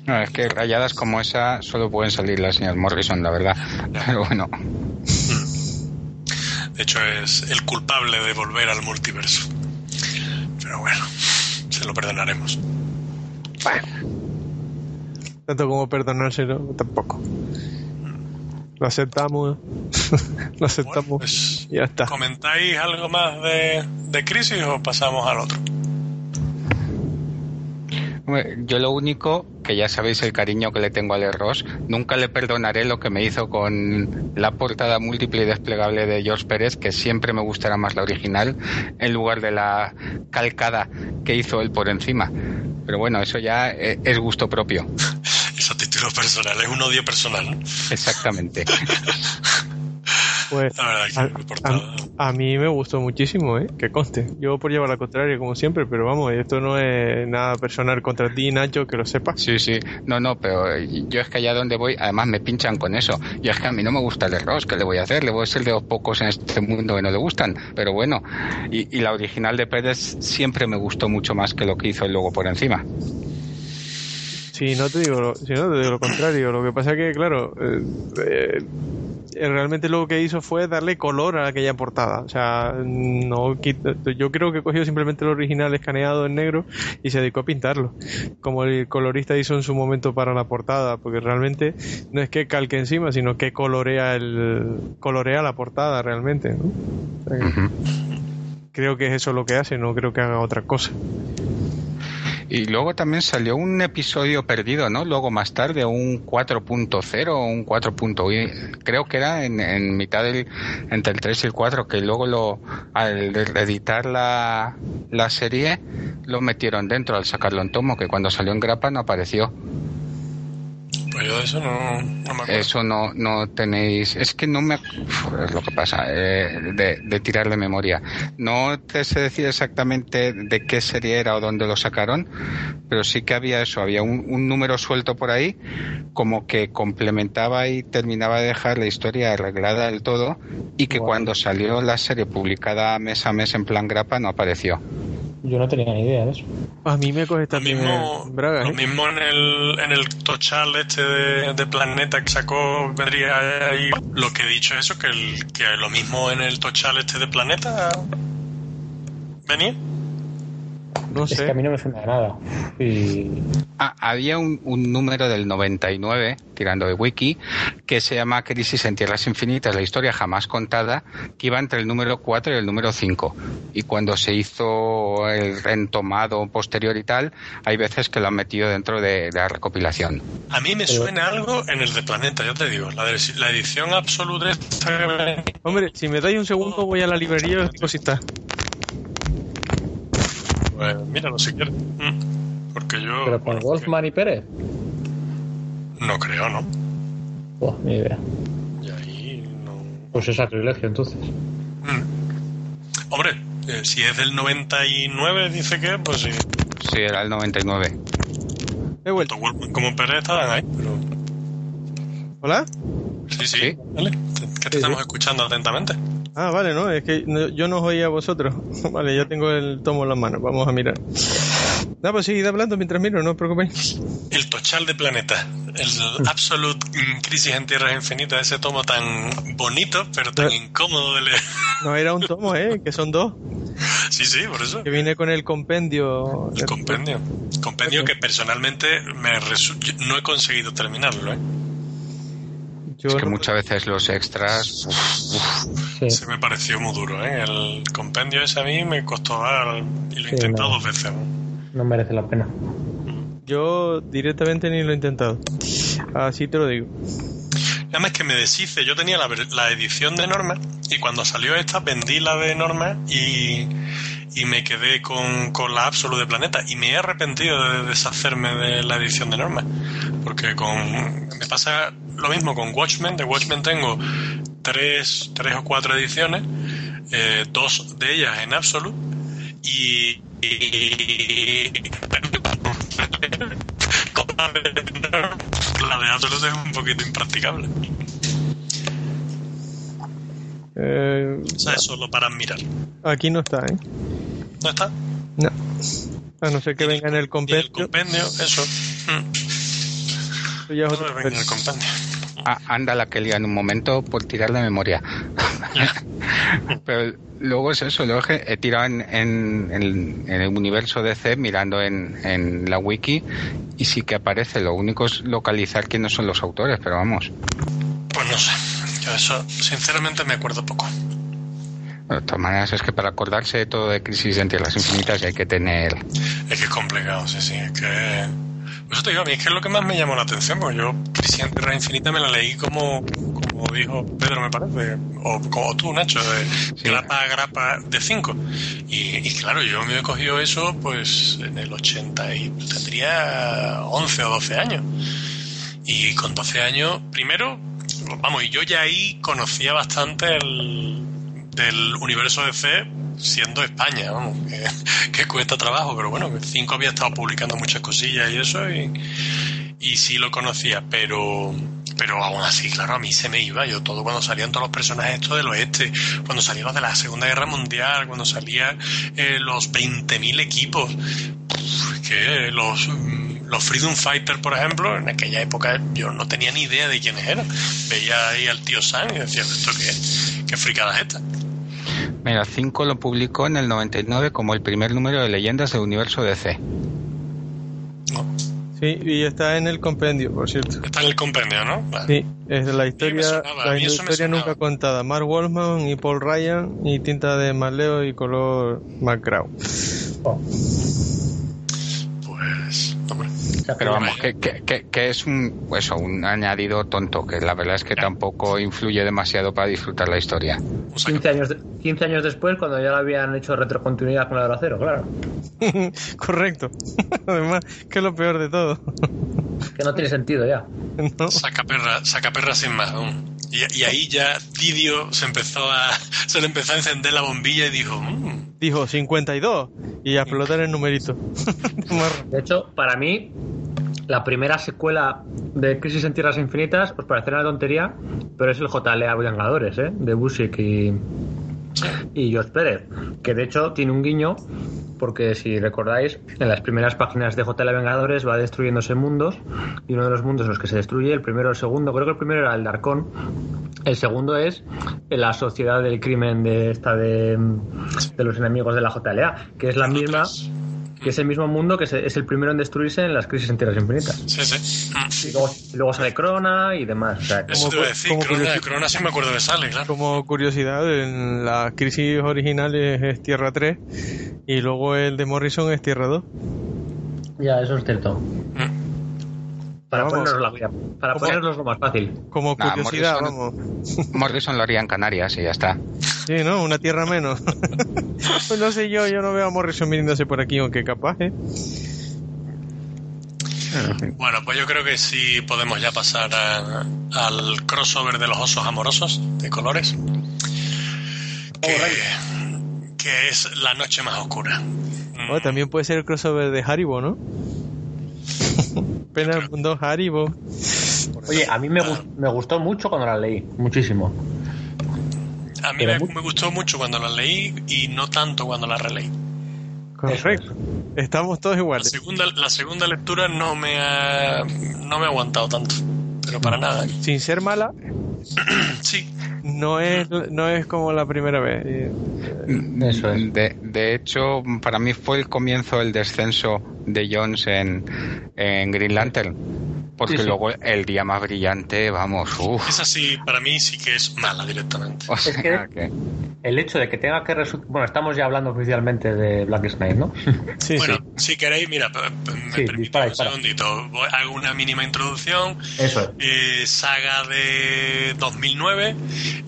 No, es que rayadas como esa solo pueden salir las señor Morrison, la verdad. Pero bueno, De hecho, es el culpable de volver al multiverso. Pero bueno, se lo perdonaremos. Tanto como perdonárselo, tampoco. Lo aceptamos, lo aceptamos Bueno, pues, y ya está. ¿Comentáis algo más de, de crisis o pasamos al otro? Yo lo único, que ya sabéis el cariño que le tengo a Alex Ross, nunca le perdonaré lo que me hizo con la portada múltiple y desplegable de George Pérez, que siempre me gustará más la original, en lugar de la calcada que hizo él por encima. Pero bueno, eso ya eh, es gusto propio. Personal, es un odio personal. ¿no? Exactamente. Pues La verdad que a, mí me gustó muchísimo, ¿eh? Que conste. Yo por llevar la contraria, como siempre, pero vamos, esto no es nada personal contra ti, Nacho, que lo sepas. Sí, sí. No, no, pero yo es que allá donde voy, además me pinchan con eso. Y es que a mí no me gusta el arroz, ¿qué le voy a hacer? Le voy a ser de los pocos en este mundo que no le gustan. Pero bueno, y, y la original de Pérez siempre me gustó mucho más que lo que hizo el logo por encima. Si no te digo lo, si no te digo lo contrario, lo que pasa es que, claro, eh, eh, realmente lo que hizo fue darle color a aquella portada. O sea, no yo creo que cogió simplemente el original escaneado en negro y se dedicó a pintarlo, como el colorista hizo en su momento para la portada, porque realmente no es que calque encima, sino que colorea el colorea la portada realmente. ¿no? O sea. Creo que es eso lo que hace, no creo que haga otra cosa. Y luego también salió un episodio perdido, ¿no? Luego más tarde, un 4.0 o un 4.1, creo que era en, en mitad del, entre el 3 y el 4, que luego lo, al editar la, la serie, lo metieron dentro al sacarlo en tomo, que cuando salió en grapa no apareció. Pues yo eso no, no me acuerdo. Eso no, no tenéis. Es que no me. Uf, es lo que pasa, eh, de, de tirar de memoria. No te sé decir exactamente de qué serie era o dónde lo sacaron, pero sí que había eso. Había un, un número suelto por ahí, como que complementaba y terminaba de dejar la historia arreglada del todo, y que cuando salió la serie publicada mes a mes en plan grapa no apareció. Yo no tenía ni idea de eso. A mí me coge Lo también mismo, eh, Braga, lo ¿eh? mismo en el, en el tochal este de, de Planeta que sacó, vendría ahí. Lo que he dicho es eso, que, el, que lo mismo en el tochal este de Planeta venía. No Es sé. que a mí no me suena de nada. Y Ah, había un, un número del 99, tirando de wiki, que se llama Crisis en Tierras Infinitas, la historia jamás contada, que iba entre el número 4 y el número 5. Y cuando se hizo el rentomado posterior y tal, hay veces que lo han metido dentro de, de la recopilación. A mí me suena algo en el de Planeta, ya te digo. La, de- la edición absoluta. Hombre, si me dais un segundo voy a la librería y os digo si está. Pues míralo si quieres. Mm. Porque yo. pero con bueno, Wolfman y Pérez. No creo, ¿no? Buah, ni idea. Y ahí no. Pues es sacrilegio entonces. Mm. Hombre, eh, si es del 99, dice que, pues sí. Sí, era el 99. He vuelto. Wolfman como Pérez estaban ahí, pero. ¿Hola? Sí, sí. Sí. Vale. Que te estamos escuchando atentamente. Ah, vale, no, es que no- yo no os oía a vosotros. Vale, ya tengo el tomo en las manos, vamos a mirar. No, pues seguid hablando mientras miro, no os preocupéis. El Tochal de Planeta. El Absolute Crisis en Tierras Infinitas. Ese tomo tan bonito, pero tan incómodo de leer. No era un tomo, ¿eh? Que son dos. Sí, sí, por eso. Que viene con el compendio. El compendio. Compendio que personalmente me resu- no he conseguido terminarlo, ¿eh? Yo Es que no- muchas veces los extras. Sí. Se me pareció muy duro, ¿eh? El compendio ese a mí me costó ah, y lo he Sí, intentado no. dos veces. ¿no? Merece la pena. Yo directamente ni lo he intentado. Así te lo digo. Nada más que me deshice, yo tenía la, la edición de Norma y cuando salió esta vendí la de Norma y, y me quedé con, con la Absolute de Planeta y me he arrepentido de deshacerme de la edición de Norma porque con me pasa lo mismo con Watchmen, de Watchmen tengo tres, tres o cuatro ediciones, eh, dos de ellas en Absolute y, la de Absolute es un poquito impracticable. Eh, O sea, es solo para mirar. aquí no está, ¿eh? ¿No está? No. A no ser que venga en el Y el compendio. compendio, eso. Mm, eso ya es compendio. Ah, anda la que lía en un momento por tirar de memoria. Pero luego es eso, luego es que he tirado en, en- en- en el universo DC mirando en, en la wiki y sí que aparece. Lo único es localizar quiénes son los autores, pero vamos. Pues no sé. Yo eso, sinceramente, me acuerdo poco. De todas maneras es que para acordarse de todo de Crisis en Tierras Infinitas hay que tener... Es que es complicado, sí, sí. Es que. Eso te digo, a mí es que es lo que más me llamó la atención, porque yo, Crisis en Tierra Infinita, me la leí como, como dijo Pedro, me parece, o como tú, Nacho, de Sí. grapa a grapa de 5. Y, y claro, yo me he cogido eso, pues, en el 80 y tendría 11 o 12 años. Y con 12 años, primero, vamos, y yo ya ahí conocía bastante el, del universo DC siendo España, vamos, que, cuesta trabajo, pero bueno, Cinco había estado publicando muchas cosillas y eso, y, y sí lo conocía, pero pero aún así, claro, a mí se me iba. Yo todo cuando salían todos los personajes estos del oeste, cuando salían los de la Segunda Guerra Mundial, cuando salían eh, los 20.000 equipos, que los, mm, los Freedom Fighters, por ejemplo, en aquella época yo no tenía ni idea de quiénes eran. Veía ahí al tío Sam y decía, ¿esto qué, qué fricada es esta? Mira, 5 lo publicó en el 99 como el primer número de leyendas del universo DC. Sí, y está en el compendio, por cierto. Está en el compendio, ¿no? Vale. Sí, es la historia, sonaba, la historia nunca contada. Mark Wolfman y Paul Ryan y tinta de Marleo y color McGraw. Oh, Pues, hombre, o sea, Pero que- vamos, que, que, que- que es un, eso, un añadido tonto, que la verdad es que tampoco influye demasiado para disfrutar la historia. un saco. 15 años, de- 15 años después, cuando ya lo habían hecho retrocontinuidad con la de acero, claro. Correcto. Además, que es lo peor de todo. Que no tiene sentido ya. ¿No? Saca perra, saca perra sin más. aún. Y, y ahí ya Didio se empezó a, se le empezó a encender la bombilla y dijo, "Mm, Dijo 52 y a explotar el numerito. De hecho, para mí, la primera secuela de Crisis en Tierras Infinitas os parecerá una tontería, pero es el JLA Vengadores, ¿eh? De Busiek y, y Josh Pérez, que de hecho tiene un guiño, porque si recordáis, en las primeras páginas de JLA Vengadores va destruyéndose mundos, y uno de los mundos en los que se destruye, el primero el segundo, creo que el primero era el Darkon, el segundo es la sociedad del crimen de esta de, de los enemigos de la JLA, que es la misma que es el mismo mundo que se- es el primero en destruirse en las crisis en tierras infinitas. sí, sí. Y luego, y luego sale Crona y demás. O sea, que- Eso te iba a decir, como Crona, sí me acuerdo que sale, claro. Como curiosidad, en la crisis originales es Tierra 3 y luego el de Morrison es Tierra 2. ya, eso es cierto. Mm. Para ponernos la para ponernos lo más fácil. Como Nah, curiosidad, Morrison- vamos. Morrison lo haría en Canarias y ya está. Sí, ¿no? Una tierra menos. pues no sé yo, yo no veo a Morrison viniéndose por aquí, aunque capaz, ¿eh? Bueno, pues yo creo que sí podemos ya pasar a- al crossover de los osos amorosos de colores. Que, que es la noche más oscura. Mm, Oh, también puede ser el crossover de Haribo, ¿no? Pena el mundo Haribo. Oye, a mí me, gus- me gustó mucho cuando la leí, muchísimo. A mí me, me gustó mucho cuando la leí y no tanto cuando la releí. Correcto. Estamos todos La iguales. segunda, la segunda lectura no me ha, no me ha aguantado tanto, pero para nada. Sin ser mala, Sí, no es, no es como la primera vez. Eh, Eso es. De, de hecho, para mí fue el comienzo del descenso de Jones en, en Green Lantern. Porque Sí, sí. luego el día más brillante, vamos, uff. esa sí, para mí sí que es mala directamente. O sea, que- que- El hecho de que tenga que resultar. Bueno, estamos ya hablando oficialmente de Black Knight, ¿no? Sí, bueno, sí. si queréis, mira, me dispara, un segundito. Voy- hago una mínima introducción. Eso es. Eh, saga de 2009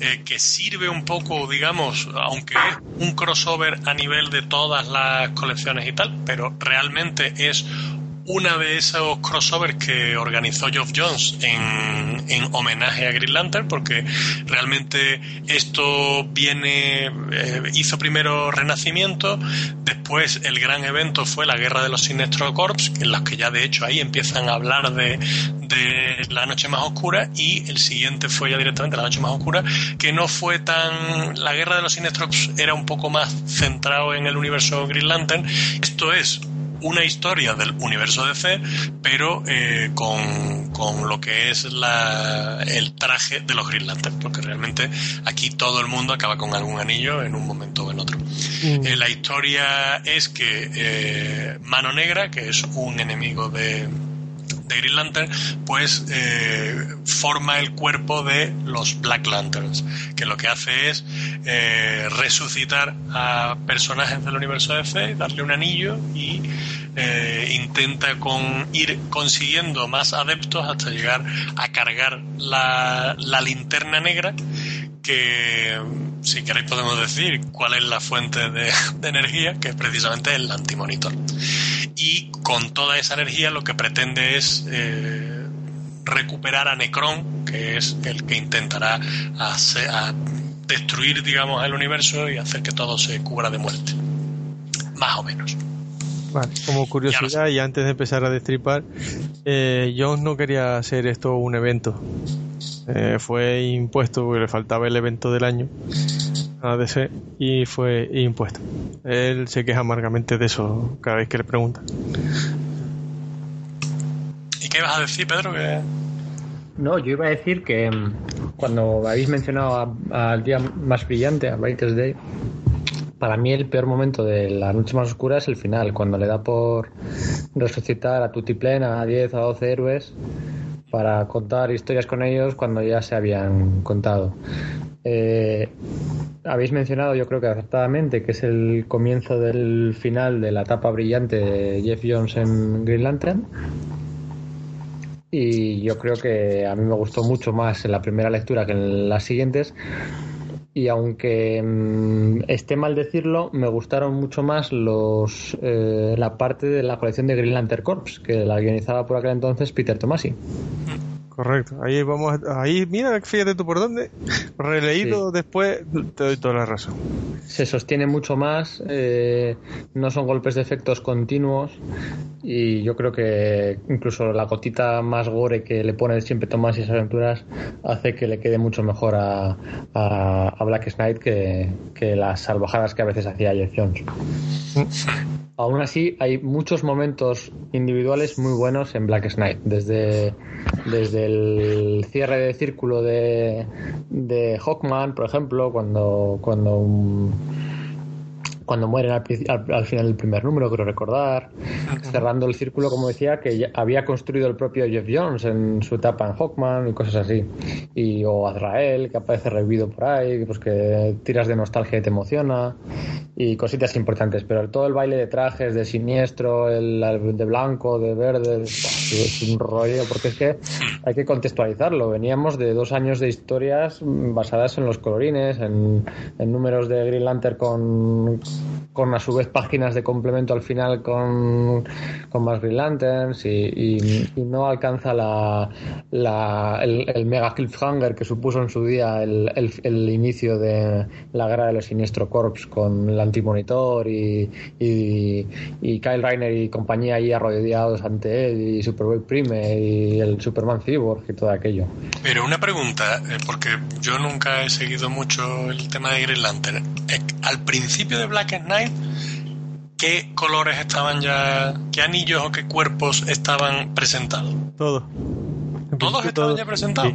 eh, que sirve un poco, digamos, aunque es un crossover a nivel de todas las colecciones y tal, pero realmente es una de esos crossovers que organizó Geoff Jones en, en homenaje a Green Lantern, porque realmente esto viene, eh, hizo primero Renacimiento, después el gran evento fue la Guerra de los Sinestro Corps, en los que ya de hecho ahí empiezan a hablar de, de la noche más oscura, y el siguiente fue ya directamente la noche más oscura, que no fue tan... La Guerra de los Sinestro Corps era un poco más centrado en el universo Green Lantern, esto es una historia del universo DC, pero eh, con, con lo que es la, el traje de los Green Lantern, porque realmente aquí todo el mundo acaba con algún anillo en un momento o en otro. Mm. Eh, la historia es que eh, Mano Negra, que es un enemigo de, de Green Lantern, pues eh, forma el cuerpo de los Black Lanterns, que lo que hace es eh, resucitar a personajes del universo DC, darle un anillo y eh, intenta con ir consiguiendo más adeptos hasta llegar a cargar la linterna negra que si queréis podemos decir cuál es la fuente de, energía, que es precisamente el antimonitor. Y con toda esa energía lo que pretende es eh, recuperar a Necron, que es el que intentará destruir, digamos, el universo y hacer que todo se cubra de muerte. Más o menos. Vale, como curiosidad y antes de empezar a destripar, eh, Jones no quería hacer esto un evento. Eh, fue impuesto porque le faltaba el evento del año a DC y fue impuesto. Él se queja amargamente de eso cada vez que le preguntan. ¿Y qué ibas a decir, Pedro? Que... No, yo iba a decir que mm, cuando habéis mencionado a- al día más brillante, a Brightest Day, para mí el peor momento de la noche más oscura es el final, cuando le da por resucitar a Tutiplen, a 10 o a 12 héroes, para contar historias con ellos cuando ya se habían contado. Eh, habéis mencionado, yo creo que acertadamente, que es el comienzo del final de la etapa brillante de Jeff Jones en Green Lantern y yo creo que a mí me gustó mucho más en la primera lectura que en las siguientes y aunque mm, esté mal decirlo me gustaron mucho más los eh, la parte de la colección de Green Lantern Corps que la guionizaba por aquel entonces Peter Tomasi Correcto. Ahí vamos, a- ahí mira, fíjate tú por dónde. Releído después, te doy toda la razón. se sostiene mucho más, eh, no son golpes de efectos continuos y yo creo que incluso la gotita más gore que le pone siempre Tomás y esas aventuras hace que le quede mucho mejor a, a, a Black Knight que, que las salvajadas que a veces hacía Jeff Jones. Aún así, hay muchos momentos individuales muy buenos en Black Knight. Desde, desde el cierre de círculo de, de Hawkman, por ejemplo, cuando, cuando, um, cuando mueren al, pri- al- al final del primer número, creo recordar. Cerrando el círculo, como decía, que ya había construido el propio Jeff Jones en su etapa en Hawkman y cosas así. Y, o Azrael, que aparece revivido por ahí, pues que tiras de nostalgia y te emociona y cositas importantes, pero todo el baile de trajes, de siniestro, el, de blanco, de verde, es un rollo, porque es que hay que contextualizarlo. Veníamos de dos años de historias basadas en los colorines, en, en números de Green Lantern con, con a su vez páginas de complemento al final con, con más Green Lanterns y, no alcanza la, el, mega cliffhanger que supuso en su día el, el- el inicio de la guerra de los Siniestro Corps con el antimonitor y, y, y Kyle Reiner y compañía ahí arrodillados ante él y Superboy Prime y el Superman Cyborg y todo aquello. Pero una pregunta, eh, porque yo nunca he seguido mucho el tema de Green Lantern. Eh, Al principio de Black Knight, ¿qué colores estaban ya, qué anillos o qué cuerpos estaban presentados? Todo. En ¿Todos principio, estaban todo. ya presentados?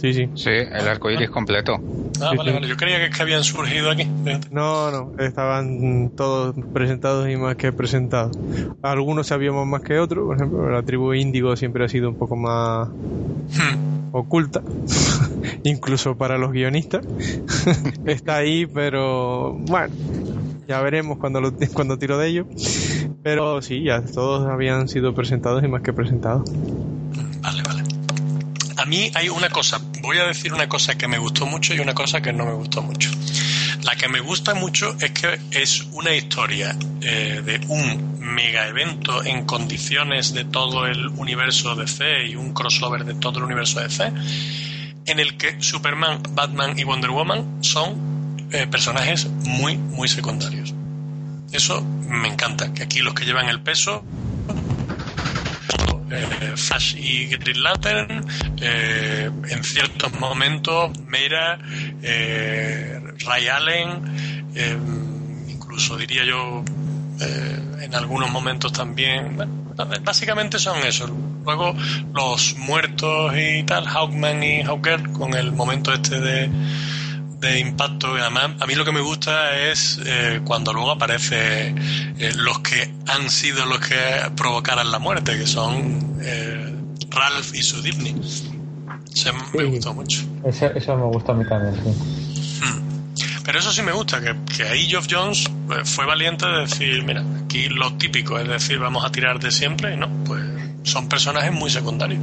Sí, sí. sí. Sí, el arco iris completo. Ah, Sí, vale, sí. vale. Yo creía que, es que habían surgido aquí. Fíjate. No, no, estaban todos presentados y más que presentados. Algunos sabíamos más que otros, por ejemplo, la tribu índigo siempre ha sido un poco más Hmm. oculta, incluso para los guionistas. Está ahí, pero bueno, ya veremos cuando, lo, cuando tiro de ello. Pero sí, ya todos habían sido presentados y más que presentados. Vale, vale. A mí hay una cosa, voy a decir una cosa que me gustó mucho y una cosa que no me gustó mucho. La que me gusta mucho es que es una historia eh, de un mega evento en condiciones de todo el universo DC y un crossover de todo el universo DC, en el que Superman, Batman y Wonder Woman son eh, personajes muy, muy secundarios. Eso me encanta, que aquí los que llevan el peso eh, Flash y Green Lantern, eh, en ciertos momentos Meira, eh, Ray Allen, incluso diría yo en algunos momentos también. Básicamente son esos. Luego los muertos y tal, Hawkman y Hawker, con el momento este de, de impacto. Además, a mí lo que me gusta es eh, cuando luego aparece eh, los que han sido los que provocaran la muerte, que son eh, Ralph y su Disney. Me gustó mucho. Eso, eso me gusta a mí también, sí. Pero eso sí me gusta, que, que ahí Geoff Jones eh, fue valiente de decir, mira, aquí lo típico es decir, vamos a tirar de siempre, y no, pues son personajes muy secundarios.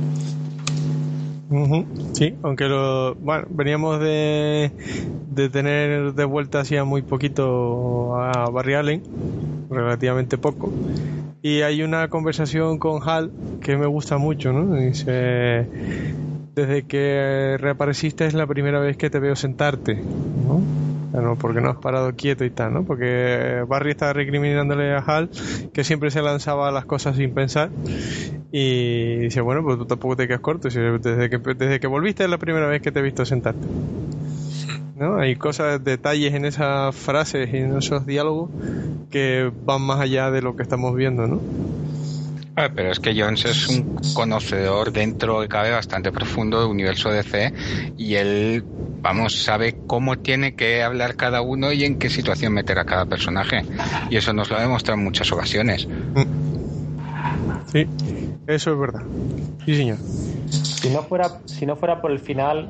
Sí, aunque lo, bueno, veníamos de, de tener de vuelta hacía muy poquito a Barry Allen, relativamente poco. Y hay una conversación con Hal que me gusta mucho, ¿no? Dice, desde que reapareciste es la primera vez que te veo sentarte, ¿no? Bueno, porque no has parado quieto y tal, ¿no? Porque Barry estaba recriminándole a Hal que siempre se lanzaba a las cosas sin pensar y dice, bueno, pues tú tampoco te quedas corto, desde que, desde que volviste es la primera vez que te he visto sentarte. ¿no? Hay cosas, detalles en esas frases y en esos diálogos que van más allá de lo que estamos viendo, ¿no? Ah, pero es que Jones es un conocedor dentro de cabe bastante profundo del universo DC y él, vamos, sabe cómo tiene que hablar cada uno y en qué situación meter a cada personaje. Y eso nos lo ha demostrado en muchas ocasiones. Sí, eso es verdad. Sí, señor. Si no fuera, si no fuera por el final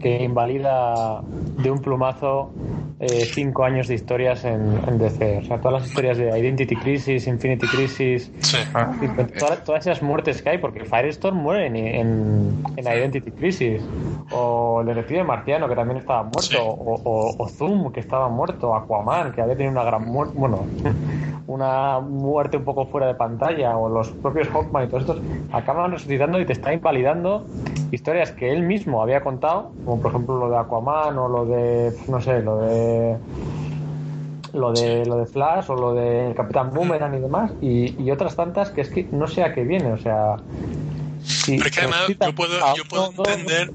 que invalida de un plumazo eh, cinco años de historias en, en, DC. O sea, todas las historias de Identity Crisis, Infinity Crisis, Sí. todas, todas esas muertes que hay, porque Firestorm muere en, en, en Identity Crisis, o el detective marciano que también estaba muerto, Sí. o, o- o Zoom que estaba muerto, Aquaman que había tenido una gran muerte, bueno, una muerte un poco fuera de pantalla, o los propios Hawkman y todos estos acaban resucitando y te está invalidando historias que él mismo había contado, como por ejemplo lo de Aquaman o lo de, no sé, lo de lo de lo de Flash o lo de Capitán Boomerang y demás y, y otras tantas que es que no sé a qué viene o sea si Pero es que además yo puedo, yo puedo entender.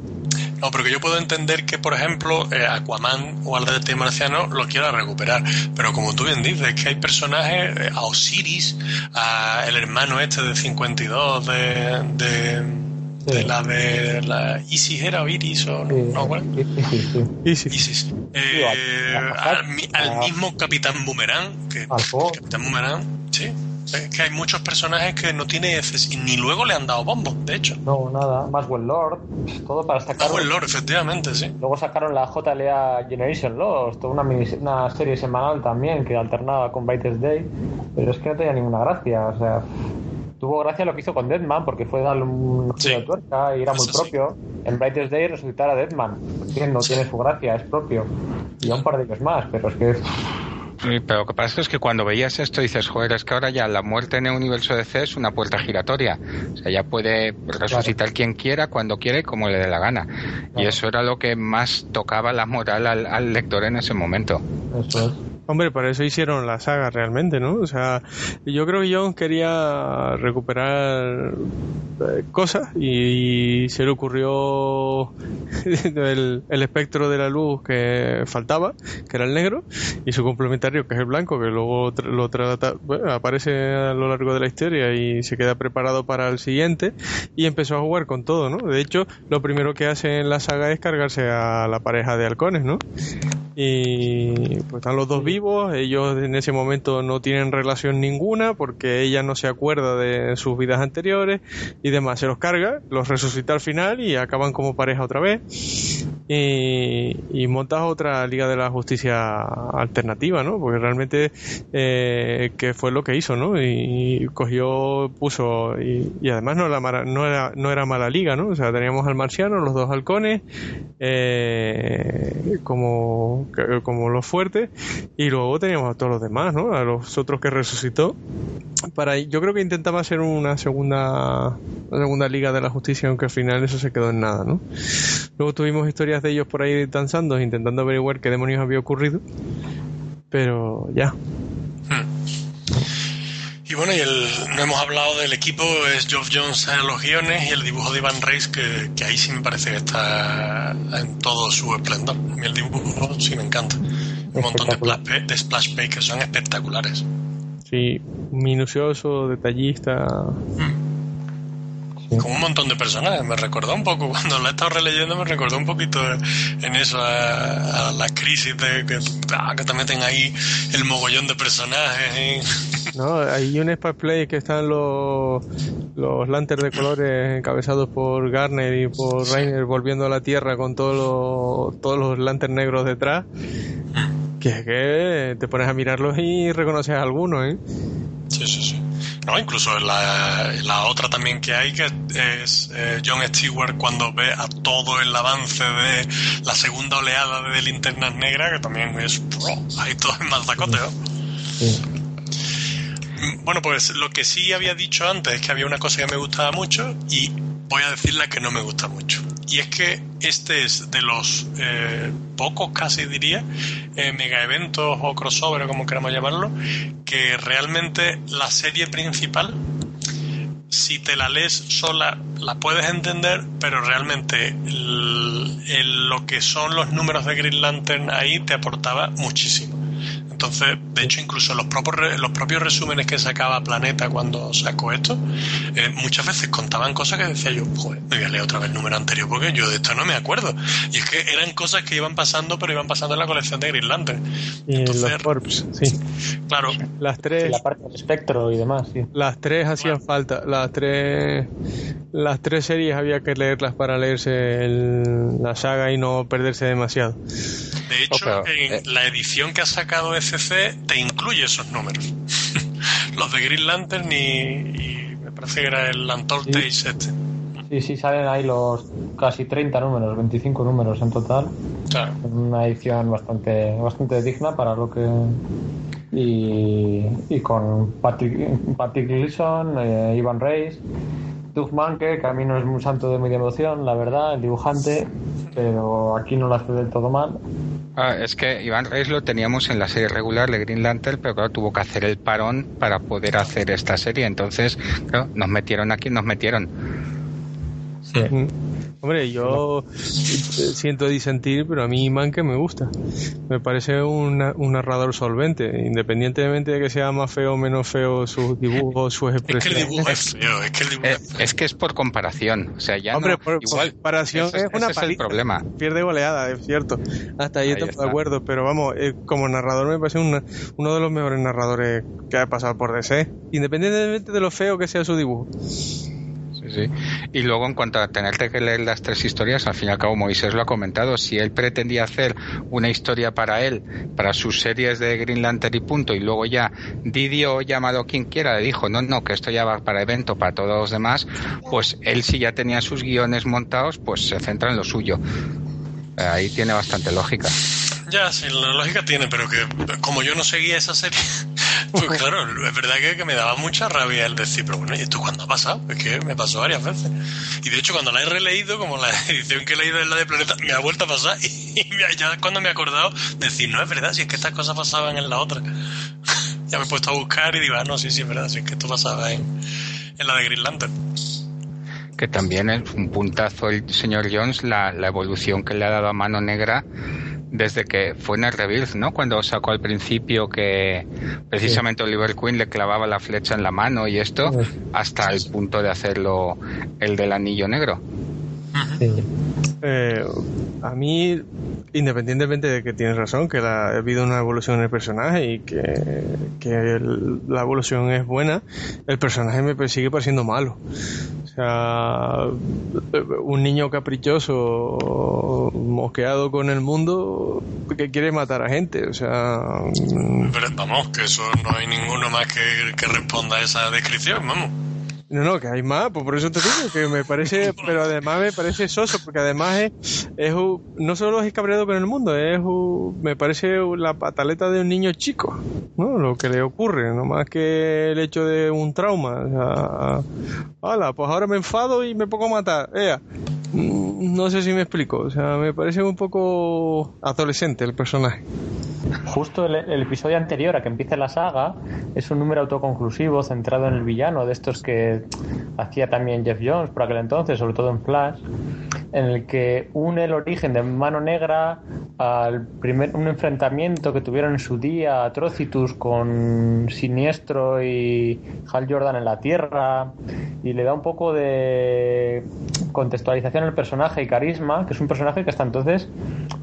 No, pero que yo puedo entender que, por ejemplo, eh, Aquaman o al detective marciano lo quiera recuperar. Pero como tú bien dices, es que hay personajes, eh, a Osiris, a el hermano este de 52 de. de de la de la Isis era o Iris o no, Sí, no, bueno. Y sí. Isis. Eh, al, mi- al a- mismo Capitán Boomerang, que fuego. Capitán Boomerang, sí. Es que hay muchos personajes que no tiene heces y ni luego le han dado bombo, de hecho. no nada Maxwell Lord todo para sacar Power Lord, efectivamente, sí. Luego sacaron la JLA Generation Lost, una, mini- una serie semanal también que alternaba con Brightest Day, pero es que no tenía ninguna gracia. O sea, tuvo gracia lo que hizo con Deadman porque fue darle un giro Sí. de tuerca y era muy Eso sí. propio. En Brightest Day resucitar a Deadman, no tiene su gracia, es propio. Y a un par de ellos más, pero es que Sí, pero lo que pasa es que cuando veías esto dices, joder, es que ahora ya la muerte en el universo DC es una puerta giratoria. O sea, ya puede resucitar quien quiera, cuando quiera y como le dé la gana. Y eso era lo que más tocaba la moral al, al lector en ese momento. eso es. Hombre, para eso hicieron la saga realmente, ¿no? O sea, yo creo que John quería recuperar eh, cosas y se le ocurrió el, espectro de la luz que faltaba, que era el negro, y su complementario, que es el blanco, que luego lo trata, bueno, aparece a lo largo de la historia y se queda preparado para el siguiente, y empezó a jugar con todo, ¿no? De hecho, lo primero que hace en la saga es cargarse a la pareja de halcones, ¿no? Y pues están los dos vivos, ellos en ese momento no tienen relación ninguna porque ella no se acuerda de sus vidas anteriores y demás. Se los carga, los resucita al final y acaban como pareja otra vez. Y, montas otra Liga de la Justicia alternativa, ¿no? Porque realmente eh, que fue lo que hizo, ¿no? Y, cogió, puso y, además no era, mala, no era no era mala liga, ¿no? O sea, teníamos al marciano, los dos halcones, eh, como como los fuertes y luego teníamos a todos los demás, ¿no? A los otros que resucitó. Para yo creo que intentaba hacer una segunda segunda Liga de la Justicia, aunque al final eso se quedó en nada, ¿no? Luego tuvimos historias de ellos por ahí danzando, intentando averiguar qué demonios había ocurrido. Pero ya. Y bueno, y el, no hemos hablado del equipo, es Geoff Jones en los guiones y el dibujo de Ivan Reis, que, que ahí sí me parece que está en todo su esplendor. El dibujo sí me encanta. Un montón de de splash page que son espectaculares. Sí, minucioso, detallista. Con un montón de personajes. Me recordó un poco, cuando la he estado releyendo, me recordó un poquito en eso a, a la crisis de que, ah, que te meten ahí el mogollón de personajes. y- No, hay un Spark Play que están los, los lanterns de colores encabezados por Garner y por Rainer volviendo a la Tierra con todos los, todos los lanterns negros detrás. Que es que te pones a mirarlos y reconoces a algunos, ¿eh? Sí, sí, sí. No, incluso la, la otra también que hay, que es eh, John Stewart cuando ve a todo el avance de la segunda oleada de linternas negras, que también es... ¡oh! ahí todo es mazacoteo. Mm, Bueno, pues lo que sí había dicho antes es que había una cosa que me gustaba mucho y voy a decir la que no me gusta mucho. Y es que este es de los eh, pocos, casi diría, eh, mega eventos o crossover, como queramos llamarlo, que realmente la serie principal, si te la lees sola, la puedes entender, pero realmente el- lo que son los números de Green Lantern ahí te aportaba muchísimo. Entonces, de hecho, incluso los propios, re- los propios resúmenes que sacaba Planeta cuando sacó esto, eh, muchas veces contaban cosas que decía yo, joder, me voy a leer otra vez el número anterior porque yo de esto no me acuerdo. Y es que eran cosas que iban pasando, pero iban pasando en la colección de Green Lantern. Y Entonces- los Corps, sí. Claro, Las Sí, tres, la parte del espectro y demás, sí. las tres hacían falta. Las tres, las tres series había que leerlas para leerse el- la saga y no perderse demasiado. de hecho, en eh. la edición que ha sacado FC te incluye esos números. los de Green Lantern y, y me parece que era el Untold Sí. Tales este. Sí, sí, salen ahí los casi 30 números, 25 números en total. O sea, Una edición bastante bastante digna para lo que. Y, y con Patrick, Patrick Gleason, eh, Ivan Reis, Doug Manke, que a mí no es muy santo de mi devoción, la verdad, el dibujante, pero aquí no lo hace del todo mal. Ah, es que Iván Reis lo teníamos en la serie regular de Green Lantern, pero claro, tuvo que hacer el parón para poder hacer esta serie. Entonces, nos metieron aquí, nos metieron. Sí. Hombre, yo siento disentir, pero a mí Manque me gusta. Me parece una- un narrador solvente, independientemente de que sea más feo o menos feo sus dibujos, sus es que el expresiones. dibujo es feo, es que el dibujo Eh, es feo. es que es por comparación. O sea, ya Hombre, no, por, por igual, comparación ese- es una ese es el problema. Pierde goleada, es cierto. Hasta ahí, Ahí estamos está. de acuerdo. Pero vamos, eh, como narrador me parece una- uno de los mejores narradores que ha pasado por DC. Independientemente de lo feo que sea su dibujo. Sí. Y luego, en cuanto a tenerte que leer las tres historias, al fin y al cabo, Moisés lo ha comentado, si él pretendía hacer una historia para él, para sus series de Green Lantern y punto, y luego ya Didio, llamado quien quiera, le dijo, no, no, que esto ya va para evento, para todos los demás, pues él si ya tenía sus guiones montados, pues se centra en lo suyo. Ahí tiene bastante lógica. Ya, sí, la lógica tiene, pero que como yo no seguía esa serie, pues claro, es verdad que, me daba mucha rabia el decir, pero bueno, ¿y esto cuándo ha pasado? Es que me pasó varias veces. Y de hecho, cuando la he releído, como la edición que he leído es la de Planeta, me ha vuelto a pasar y, me- ya cuando me he acordado, decir, no es verdad, si es que estas cosas pasaban en la otra. ya me he puesto a buscar y digo, ah, no, sí, sí, es verdad, si es que esto pasaba en, en la de Green Lantern. que también es un puntazo el señor Jones la, la evolución que le ha dado a Mano Negra desde que fue en el Rebirth, ¿no? Cuando sacó al principio que precisamente Oliver Queen le clavaba la flecha en la mano y esto, hasta el punto de hacerlo el del anillo negro. Sí. Eh, a mí, independientemente de que tienes razón, que la- ha habido una evolución en el personaje y que, la evolución es buena, el personaje me sigue pareciendo malo. O sea, un niño caprichoso, mosqueado con el mundo, que quiere matar a gente. O sea, Pero vamos, que eso no hay ninguno más que, que responda a esa descripción, vamos. No, no, que hay más, pues por eso te digo que me parece, pero además me parece soso, porque además es, es un- no solo es cabreado con el mundo, es un- me parece la pataleta de un niño chico, ¿no? Lo que le ocurre, no más que el hecho de un trauma. O sea, hala, pues ahora me enfado y me pongo a matar. Ea. Mm, No sé si me explico, o sea, me parece un poco adolescente el personaje. Justo el, episodio anterior a que empiece la saga es un número autoconclusivo centrado en el villano, de estos que hacía también Jeff Jones por aquel entonces, sobre todo en Flash, en el que une el origen de Mano Negra al primer un enfrentamiento que tuvieron en su día Atrocitus con Siniestro y Hal Jordan en la Tierra y le da un poco de contextualización al personaje y carisma, que es un personaje que hasta entonces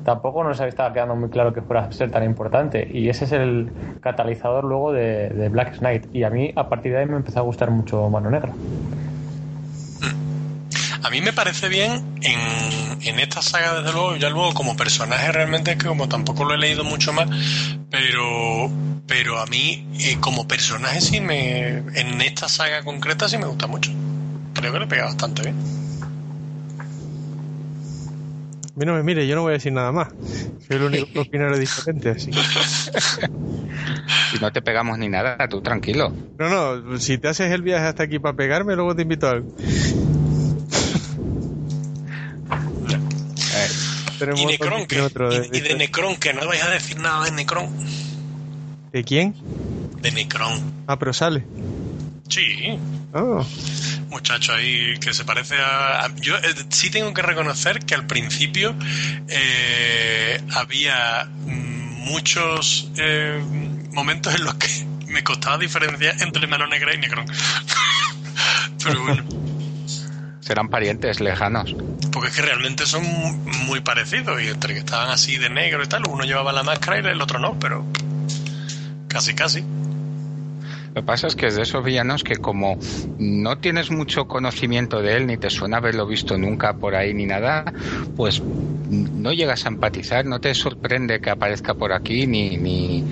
tampoco nos estaba quedando muy claro que fuera a ser tan. Y ese es el catalizador luego de, Black Knight. Y a mí, a partir de ahí, me empezó a gustar mucho Mano Negra. A mí me parece bien en, en esta saga, desde luego, ya luego como personaje realmente es que como tampoco lo he leído mucho más, pero pero a mí eh, como personaje sí me en esta saga concreta sí me gusta mucho. Creo que le pega bastante bien. Me mire, yo no voy a decir nada más. Soy el único que diferente, así Si no te pegamos ni nada, tú tranquilo. No, no, si te haces el viaje hasta aquí para pegarme, luego te invito a algo. Eh, y, otro de, y, y de Necron, que no vais a decir nada de Necron. ¿De quién? De Necron. Ah, pero sale. Sí, Ah, muchacho ahí que se parece a... a- yo eh, sí tengo que reconocer que al principio eh, había muchos eh, momentos en los que me costaba diferenciar entre Mano Negra y Necron. Pero bueno, Serán parientes lejanos. porque es que realmente son muy parecidos y entre que estaban así de negro y tal, uno llevaba la máscara y el otro no, pero casi casi. Lo que pasa es que es de esos villanos que como no tienes mucho conocimiento de él, ni te suena haberlo visto nunca por ahí ni nada, pues no llegas a empatizar, no te sorprende que aparezca por aquí, ni, ni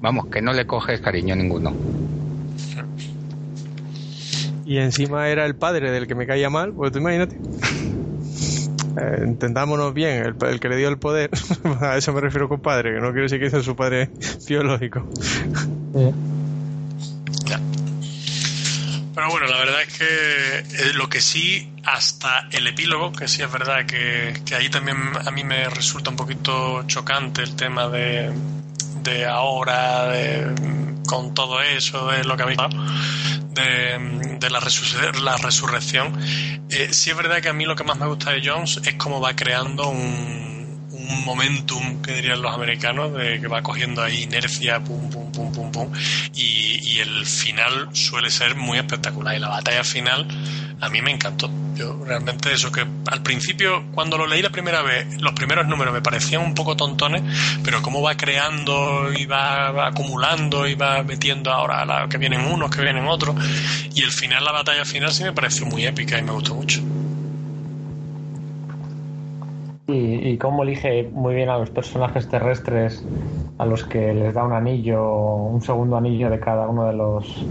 vamos, que no le coges cariño ninguno. y encima era el padre del que me caía mal, pues tú imagínate. Eh, entendámonos bien, el, el que le dio el poder, a eso me refiero con padre, que no quiero decir que sea su padre biológico. Pero bueno, la verdad es que eh, lo que sí, hasta el epílogo, que sí es verdad que, que ahí también a mí me resulta un poquito chocante el tema de, de ahora, de, con todo eso, de lo que habéis hablado, de, de la, resu- la resurrección. Eh, sí es verdad que a mí lo que más me gusta de Jones es cómo va creando un, un momentum, que dirían los americanos, de que va cogiendo ahí inercia, pum, pum, pum, pum, pum. Y, el final suele ser muy espectacular. Y la batalla final a mí me encantó. Yo realmente eso que al principio, cuando lo leí la primera vez, los primeros números me parecían un poco tontones, pero cómo va creando y va, va acumulando y va metiendo ahora la, que vienen unos, que vienen otros. Y el final, la batalla final sí me pareció muy épica y me gustó mucho. Y, y cómo elige muy bien a los personajes terrestres a los que les da un anillo, un segundo anillo de cada uno de los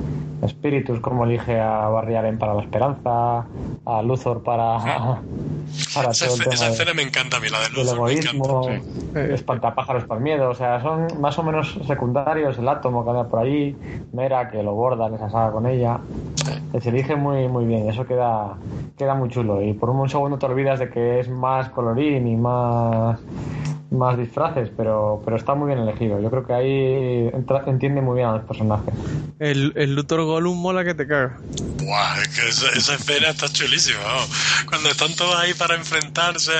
espíritus, cómo elige a Barry Allen para la esperanza, a Luthor para, para Esa, todo el escena- tema esa de- escena me encanta a mí, la del del Luthor, me encanta. egoísmo, espantapájaros para el miedo, o sea, son más o menos secundarios, el átomo que anda por ahí, Mera que lo borda en esa saga con ella, se elige muy muy bien, y eso queda queda muy chulo y por un segundo te olvidas de que es más colorín y más más disfraces, pero pero está muy bien elegido. Yo creo que ahí entra- entiende muy bien a los personajes. El, el Luthor Gollum mola que te caga. Buah, es que esa, esa escena está chulísima. Cuando están todos ahí para enfrentarse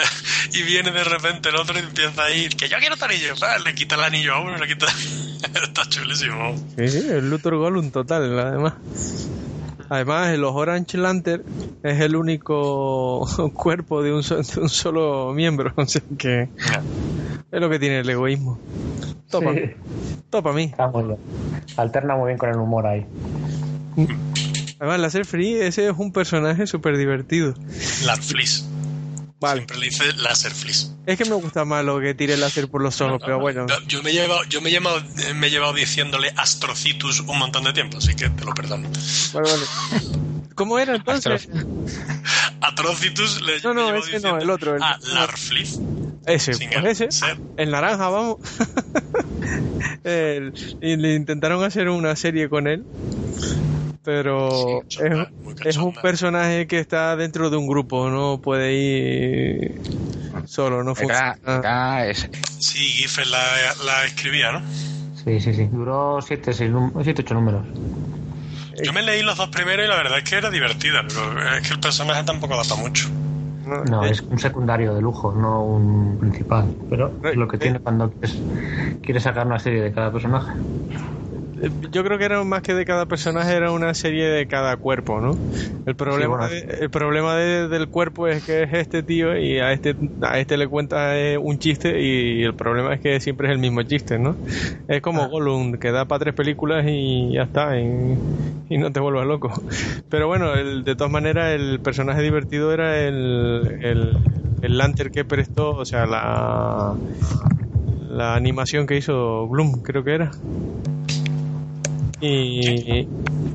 y viene de repente el otro y empieza a ir, que yo quiero tu anillo, le quita el anillo a uno, le quita... está chulísimo. Sí, sí, el Luthor Gollum total, además. Además, los Orange Lantern es el único cuerpo de un, so- de un solo miembro, o sea que es lo que tiene el egoísmo. Topa, Sí. topa a mí. Está muy bien. Alterna muy bien con el humor ahí. Además, Láser Free, ese es un personaje súper divertido. La Fliss. Vale, Siempre le dice Laser Fliss. es que me gusta más lo que tire láser por los ojos, pero bueno. Yo- Yo me he llevado, yo me he llevado, me he llevado diciéndole Astrocitus un montón de tiempo, así que te lo perdono. Vale, vale. ¿Cómo era entonces? Atrocitus le No, no, ese no, el otro, el- Ah, Larfliss. Ese, pues el ese. ser. El naranja, vamos. El- y le intentaron hacer una serie con él. Pero Sí, es, es un personaje que está dentro de un grupo, no puede ir solo, no funciona. era ese. Sí, Giffen la, la escribía, ¿no? Sí, sí, sí. Duró 7, 7, 8 números. Yo me leí los dos primeros y la verdad es que era divertida, pero es que el personaje tampoco da para mucho. No, No, eh, es un secundario de lujo, no un principal. Pero es lo que Eh, tiene cuando quieres, quieres sacar una serie de cada personaje. Eh, Yo creo que era más que de cada personaje, era una serie de cada cuerpo, ¿no? El problema, bueno. de- el problema de- del cuerpo es que es este tío y a este a este le cuenta eh, un chiste y el problema es que siempre es el mismo chiste, ¿no? Es como Ah. Gollum, que da para tres películas y ya está, y, y no te vuelvas loco. Pero bueno, el- de todas maneras el personaje divertido era el, el, el Lantern que prestó, o sea, la, la animación que hizo Bloom, creo que era y,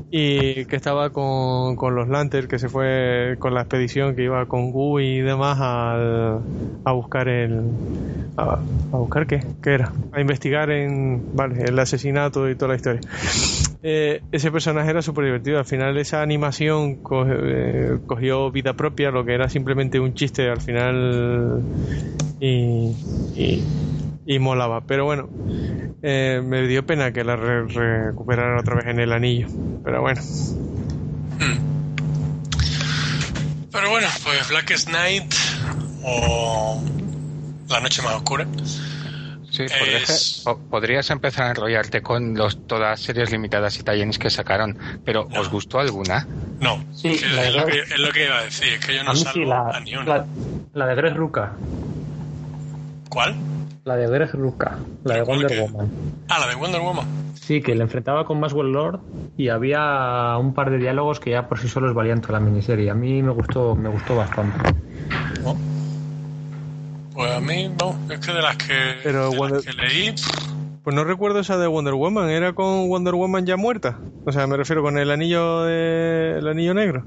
y que estaba con, con los Lantern, que se fue con la expedición que iba con Gu y demás al, a buscar el... A, a buscar qué? ¿Qué era? A investigar en... Vale, el asesinato y toda la historia. Eh, ese personaje era súper divertido. Al final esa animación co- eh, cogió vida propia, lo que era simplemente un chiste. Al final y, y, y molaba. Pero bueno, eh, me dio pena que la re- recuperaran otra vez en el anillo. Pero bueno, Pero bueno, pues Blackest Night o La Noche Más Oscura. Sí, podrías, Es- podrías empezar a enrollarte con los, todas las series limitadas y tie que sacaron, pero No. ¿os gustó alguna? No, Sí, la es, lo que, es lo que iba a decir, es que yo no a salgo sí, la, a ni una. la, la de Greg Ruka. ¿Cuál? La de Greg Ruka. La de ¿Cuál Wonder? Woman. Ah, la de Wonder Woman. Sí, que le enfrentaba con Maswell Lord y había un par de diálogos que ya por sí solos valían toda la miniserie. A mí me gustó, me gustó bastante. Pues a mí, no, es que de las que, Pero de Wonder- las que leí, pff, pues no recuerdo esa de Wonder Woman. ¿Era con Wonder Woman ya muerta? O sea, me refiero con el anillo, de, el anillo negro.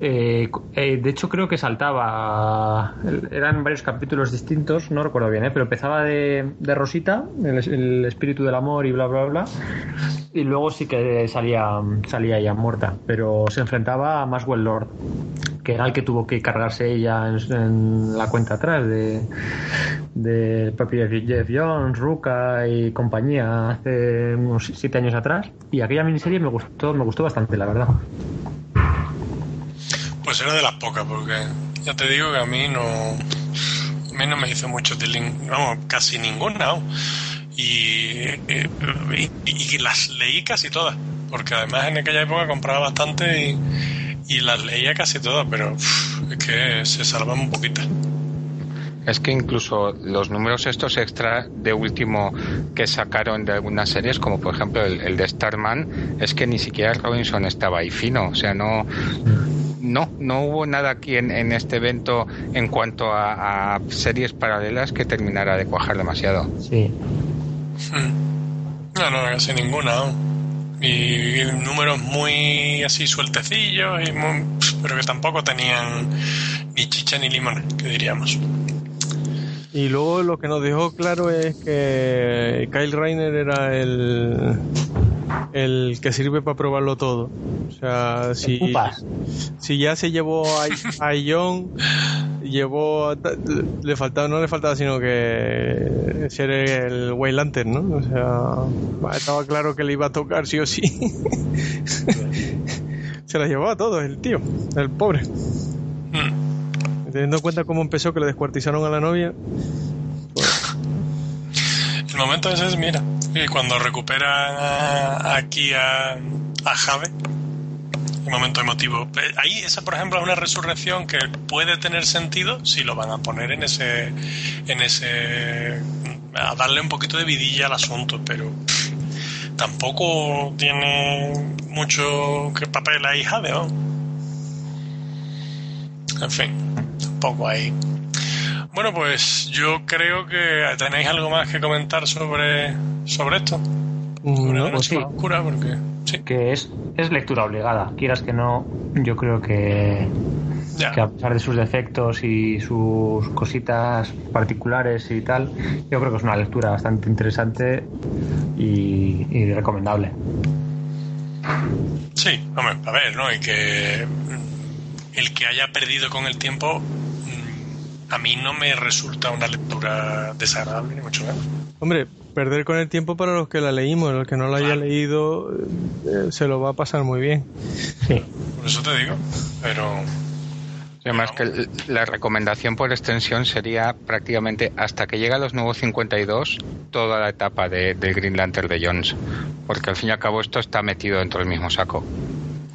Eh, eh, de hecho, creo que saltaba. Eran varios capítulos distintos, no recuerdo bien, ¿eh? pero empezaba de, de Rosita, el, espíritu del amor y bla, bla, bla. Y luego sí que salía, salía ella muerta, pero se enfrentaba a Maswell Lord, que era el que tuvo que cargarse ella en, en la cuenta atrás de propio Jeff Jones, Ruka y hace unos siete años atrás. Y aquella miniserie me gustó, me gustó bastante, la verdad. pues era de las pocas, porque ya te digo que a mí no, a mí no me hizo mucho casi ninguna, eh, y, y las leí casi todas, porque además en aquella época compraba bastante y, las leía casi todas, pero es que se salvan un poquito. Es que incluso los números estos extra de último que sacaron de algunas series, como por ejemplo el, el de Starman, es que ni siquiera Robinson estaba ahí fino. O sea, no, no, no hubo nada aquí en, en este evento en cuanto a, a series paralelas que terminara de cuajar demasiado. Sí. Hmm. No, no, casi ninguna. Y números muy así sueltecillos, y muy- pero que tampoco tenían ni chicha ni limón, que diríamos. Y luego lo que nos dejó claro es que Kyle Reiner era el, el que sirve para probarlo todo. O sea, si, si ya se llevó a, a John, llevó a- le faltaba no le faltaba sino que ser el White Lantern, ¿no? O sea, estaba claro que le iba a tocar sí o sí. se la llevó a todos el tío, el pobre. Teniendo en cuenta cómo empezó que le descuartizaron a la novia, El momento ese es, mira, y cuando recuperan a- aquí a, a Jave, un momento emotivo. Eh, Ahí, esa por ejemplo es una resurrección que puede tener sentido si lo van a poner en ese, en ese, a darle un poquito de vidilla al asunto, pero tampoco tiene mucho que papel ahí Jave, ¿no? En fin, tampoco hay. Bueno, pues yo creo que tenéis algo más que comentar sobre, sobre esto. Sobre no, la noche sí. más oscura, porque sí, que es, es lectura obligada. Quieras que no, yo creo que, que a pesar de sus defectos y sus cositas particulares y tal, yo creo que es una lectura bastante interesante y, y recomendable. Sí, hombre, a ver, ¿no? Y que mm, el que haya perdido con el tiempo mm, a mí no me resulta una lectura desagradable, ni mucho menos. Hombre, perder con el tiempo para los que la leímos, los que no la haya Claro. leído eh, se lo va a pasar muy bien. Sí. Por eso te digo, pero Además que la recomendación por extensión sería prácticamente hasta que llega a los nuevos 52 toda la etapa de, del Green Lantern de Jones. Porque al fin y al cabo esto está metido dentro del mismo saco.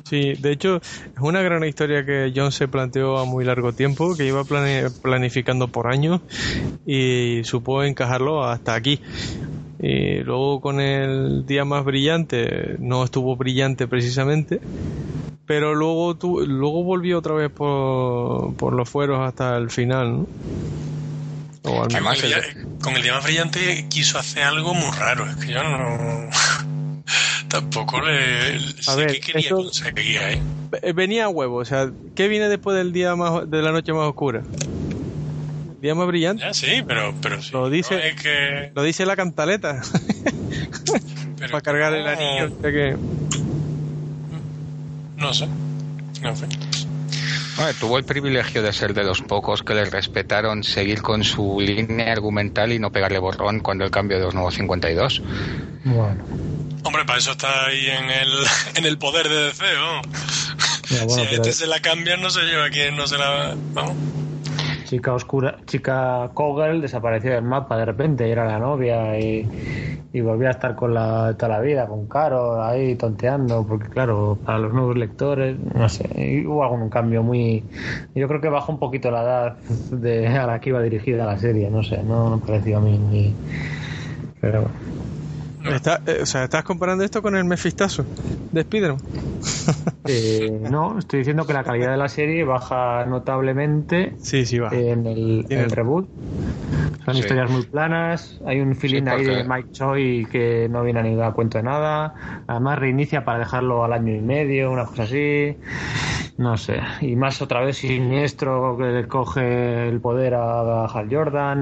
Sí, de hecho es una gran historia que John se planteó a muy largo tiempo, que iba planificando por años y supo encajarlo hasta aquí. Y luego con el día más brillante, no estuvo brillante precisamente, pero luego tu- luego volvió otra vez por, por los fueros hasta el final, ¿no? O al el- día, con el día más brillante quiso hacer algo muy raro. Es que yo no. Tampoco le. sé ver, qué quería eso- conseguir ahí. Eh, venía a huevo, o sea, ¿qué viene después del día más de la noche más oscura? Día más brillante. Ya, sí, pero. pero sí, Lo dice- no es que. Lo dice la cantaleta. pero para cargar el no- anillo. o sea que- No sé. En fin. Bueno, tuvo el privilegio de ser de los pocos que le respetaron seguir con su línea argumental y no pegarle borrón cuando el cambio de los nuevos 52. Bueno. Hombre, para eso está ahí en el, en el poder de DC, ¿no? Bueno, si a este se la cambian, no sé yo a quién no se la... Vamos. Chica oscura, chica Kogel desapareció del mapa de repente, y era la novia y, y volvía a estar con la toda la vida, con Caro ahí tonteando, porque claro, para los nuevos lectores, no sé, hubo algún cambio muy... Yo creo que bajó un poquito la edad de, a la que iba dirigida la serie, no sé, no me pareció a mí ni... Pero bueno. Está- eh, o sea, ¿estás comparando esto con el Mefistazo de Spiderman? Eh, no, estoy diciendo que la calidad de la serie baja notablemente Sí, sí, va. en el, en el reboot. Son Sí. historias muy planas, hay un feeling Sí, ahí de Mike Choi que no viene a ni a cuento de nada. Además reinicia para dejarlo al año y medio, una cosa así. No sé. Y más otra vez siniestro que le coge el poder a Hal Jordan.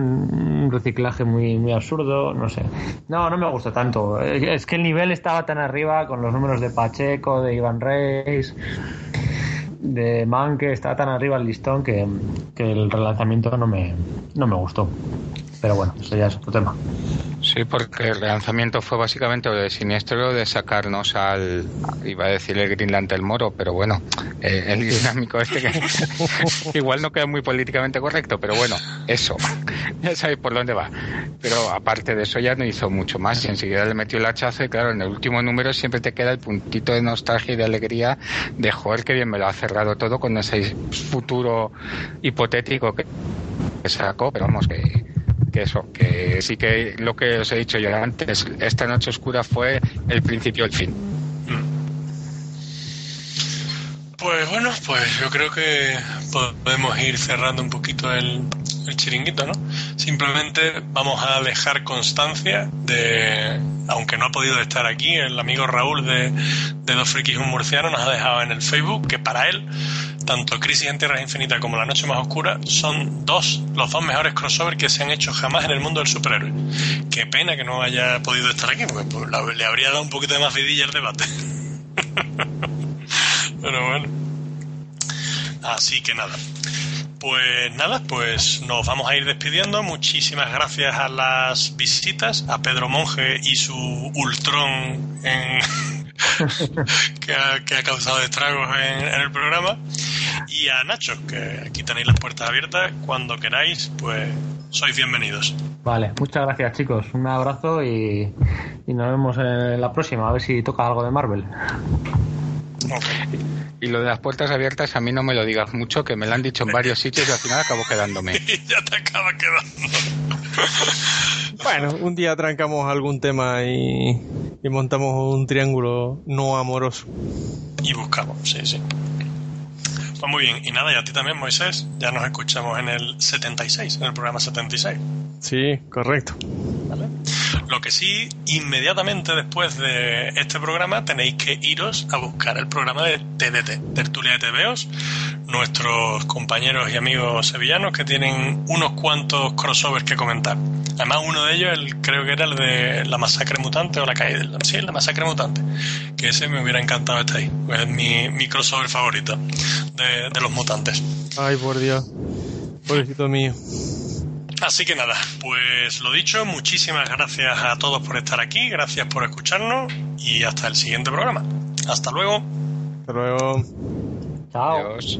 Un reciclaje muy, muy absurdo. No sé. No, no me gusta tanto. Es que el nivel estaba tan arriba con los números de Pacheco, de Ivan Reis de Man que está tan arriba el listón que, que el relanzamiento no me, no me gustó. Pero bueno, eso ya es otro tema. Sí, porque el relanzamiento fue básicamente lo de Siniestro de sacarnos al, iba a decir el Greenland del Moro, pero bueno, eh, el dinámico este que igual no queda muy políticamente correcto, pero bueno, eso, ya sabéis por dónde va. Pero aparte de eso ya no hizo mucho más y enseguida le metió el hachazo y claro, en el último número siempre te queda el puntito de nostalgia y de alegría de joder que bien me lo ha cerrado todo con ese futuro hipotético que sacó, pero vamos que que eso, que sí que lo que os he dicho yo antes, esta noche oscura fue el principio del fin. Pues bueno, pues yo creo que podemos ir cerrando un poquito el, el chiringuito, ¿no? Simplemente vamos a dejar constancia de, aunque no ha podido estar aquí, el amigo Raúl de, de Dos Frikis un Murciano nos ha dejado en el Facebook que para él, tanto Crisis en Tierras Infinitas como La Noche Más Oscura son dos, los dos mejores crossovers que se han hecho jamás en el mundo del superhéroe. Qué pena que no haya podido estar aquí, porque pues, le habría dado un poquito de más vidilla al debate. Pero bueno. Así que nada. Pues nada, pues nos vamos a ir despidiendo. Muchísimas gracias a las visitas, a Pedro Monge y su Ultron en- que, ha, causado estragos en, en el programa. Y a Nacho, que aquí tenéis las puertas abiertas. Cuando queráis, pues sois bienvenidos. Vale, muchas gracias chicos. Un abrazo y, y nos vemos en la próxima. A ver si toca algo de Marvel. Y lo de las puertas abiertas a mí no me lo digas mucho, que me lo han dicho en varios sitios y al final acabo quedándome. Y ya te acaba quedando. Bueno, un día trancamos algún tema y, y montamos un triángulo no amoroso. Y buscamos, sí, sí. Pues muy bien. Y nada, y a ti también, Moisés. Ya nos escuchamos en el 76, en el programa 76. Sí, correcto. ¿vale? Lo que sí, inmediatamente después de este programa tenéis que iros a buscar el programa de TDT, Tertulia de TVOs, nuestros compañeros y amigos sevillanos que tienen unos cuantos crossovers que comentar. Además, uno de ellos, el, creo que era el de la masacre mutante o la caída. Sí, la masacre mutante. Que ese me hubiera encantado estar ahí. es mi, mi crossover favorito de, de los mutantes. Ay, por Dios. Pobrecito mío. Así que nada, pues lo dicho, muchísimas gracias a todos por estar aquí, gracias por escucharnos y hasta el siguiente programa. Hasta luego. Hasta luego. Chao. Adiós.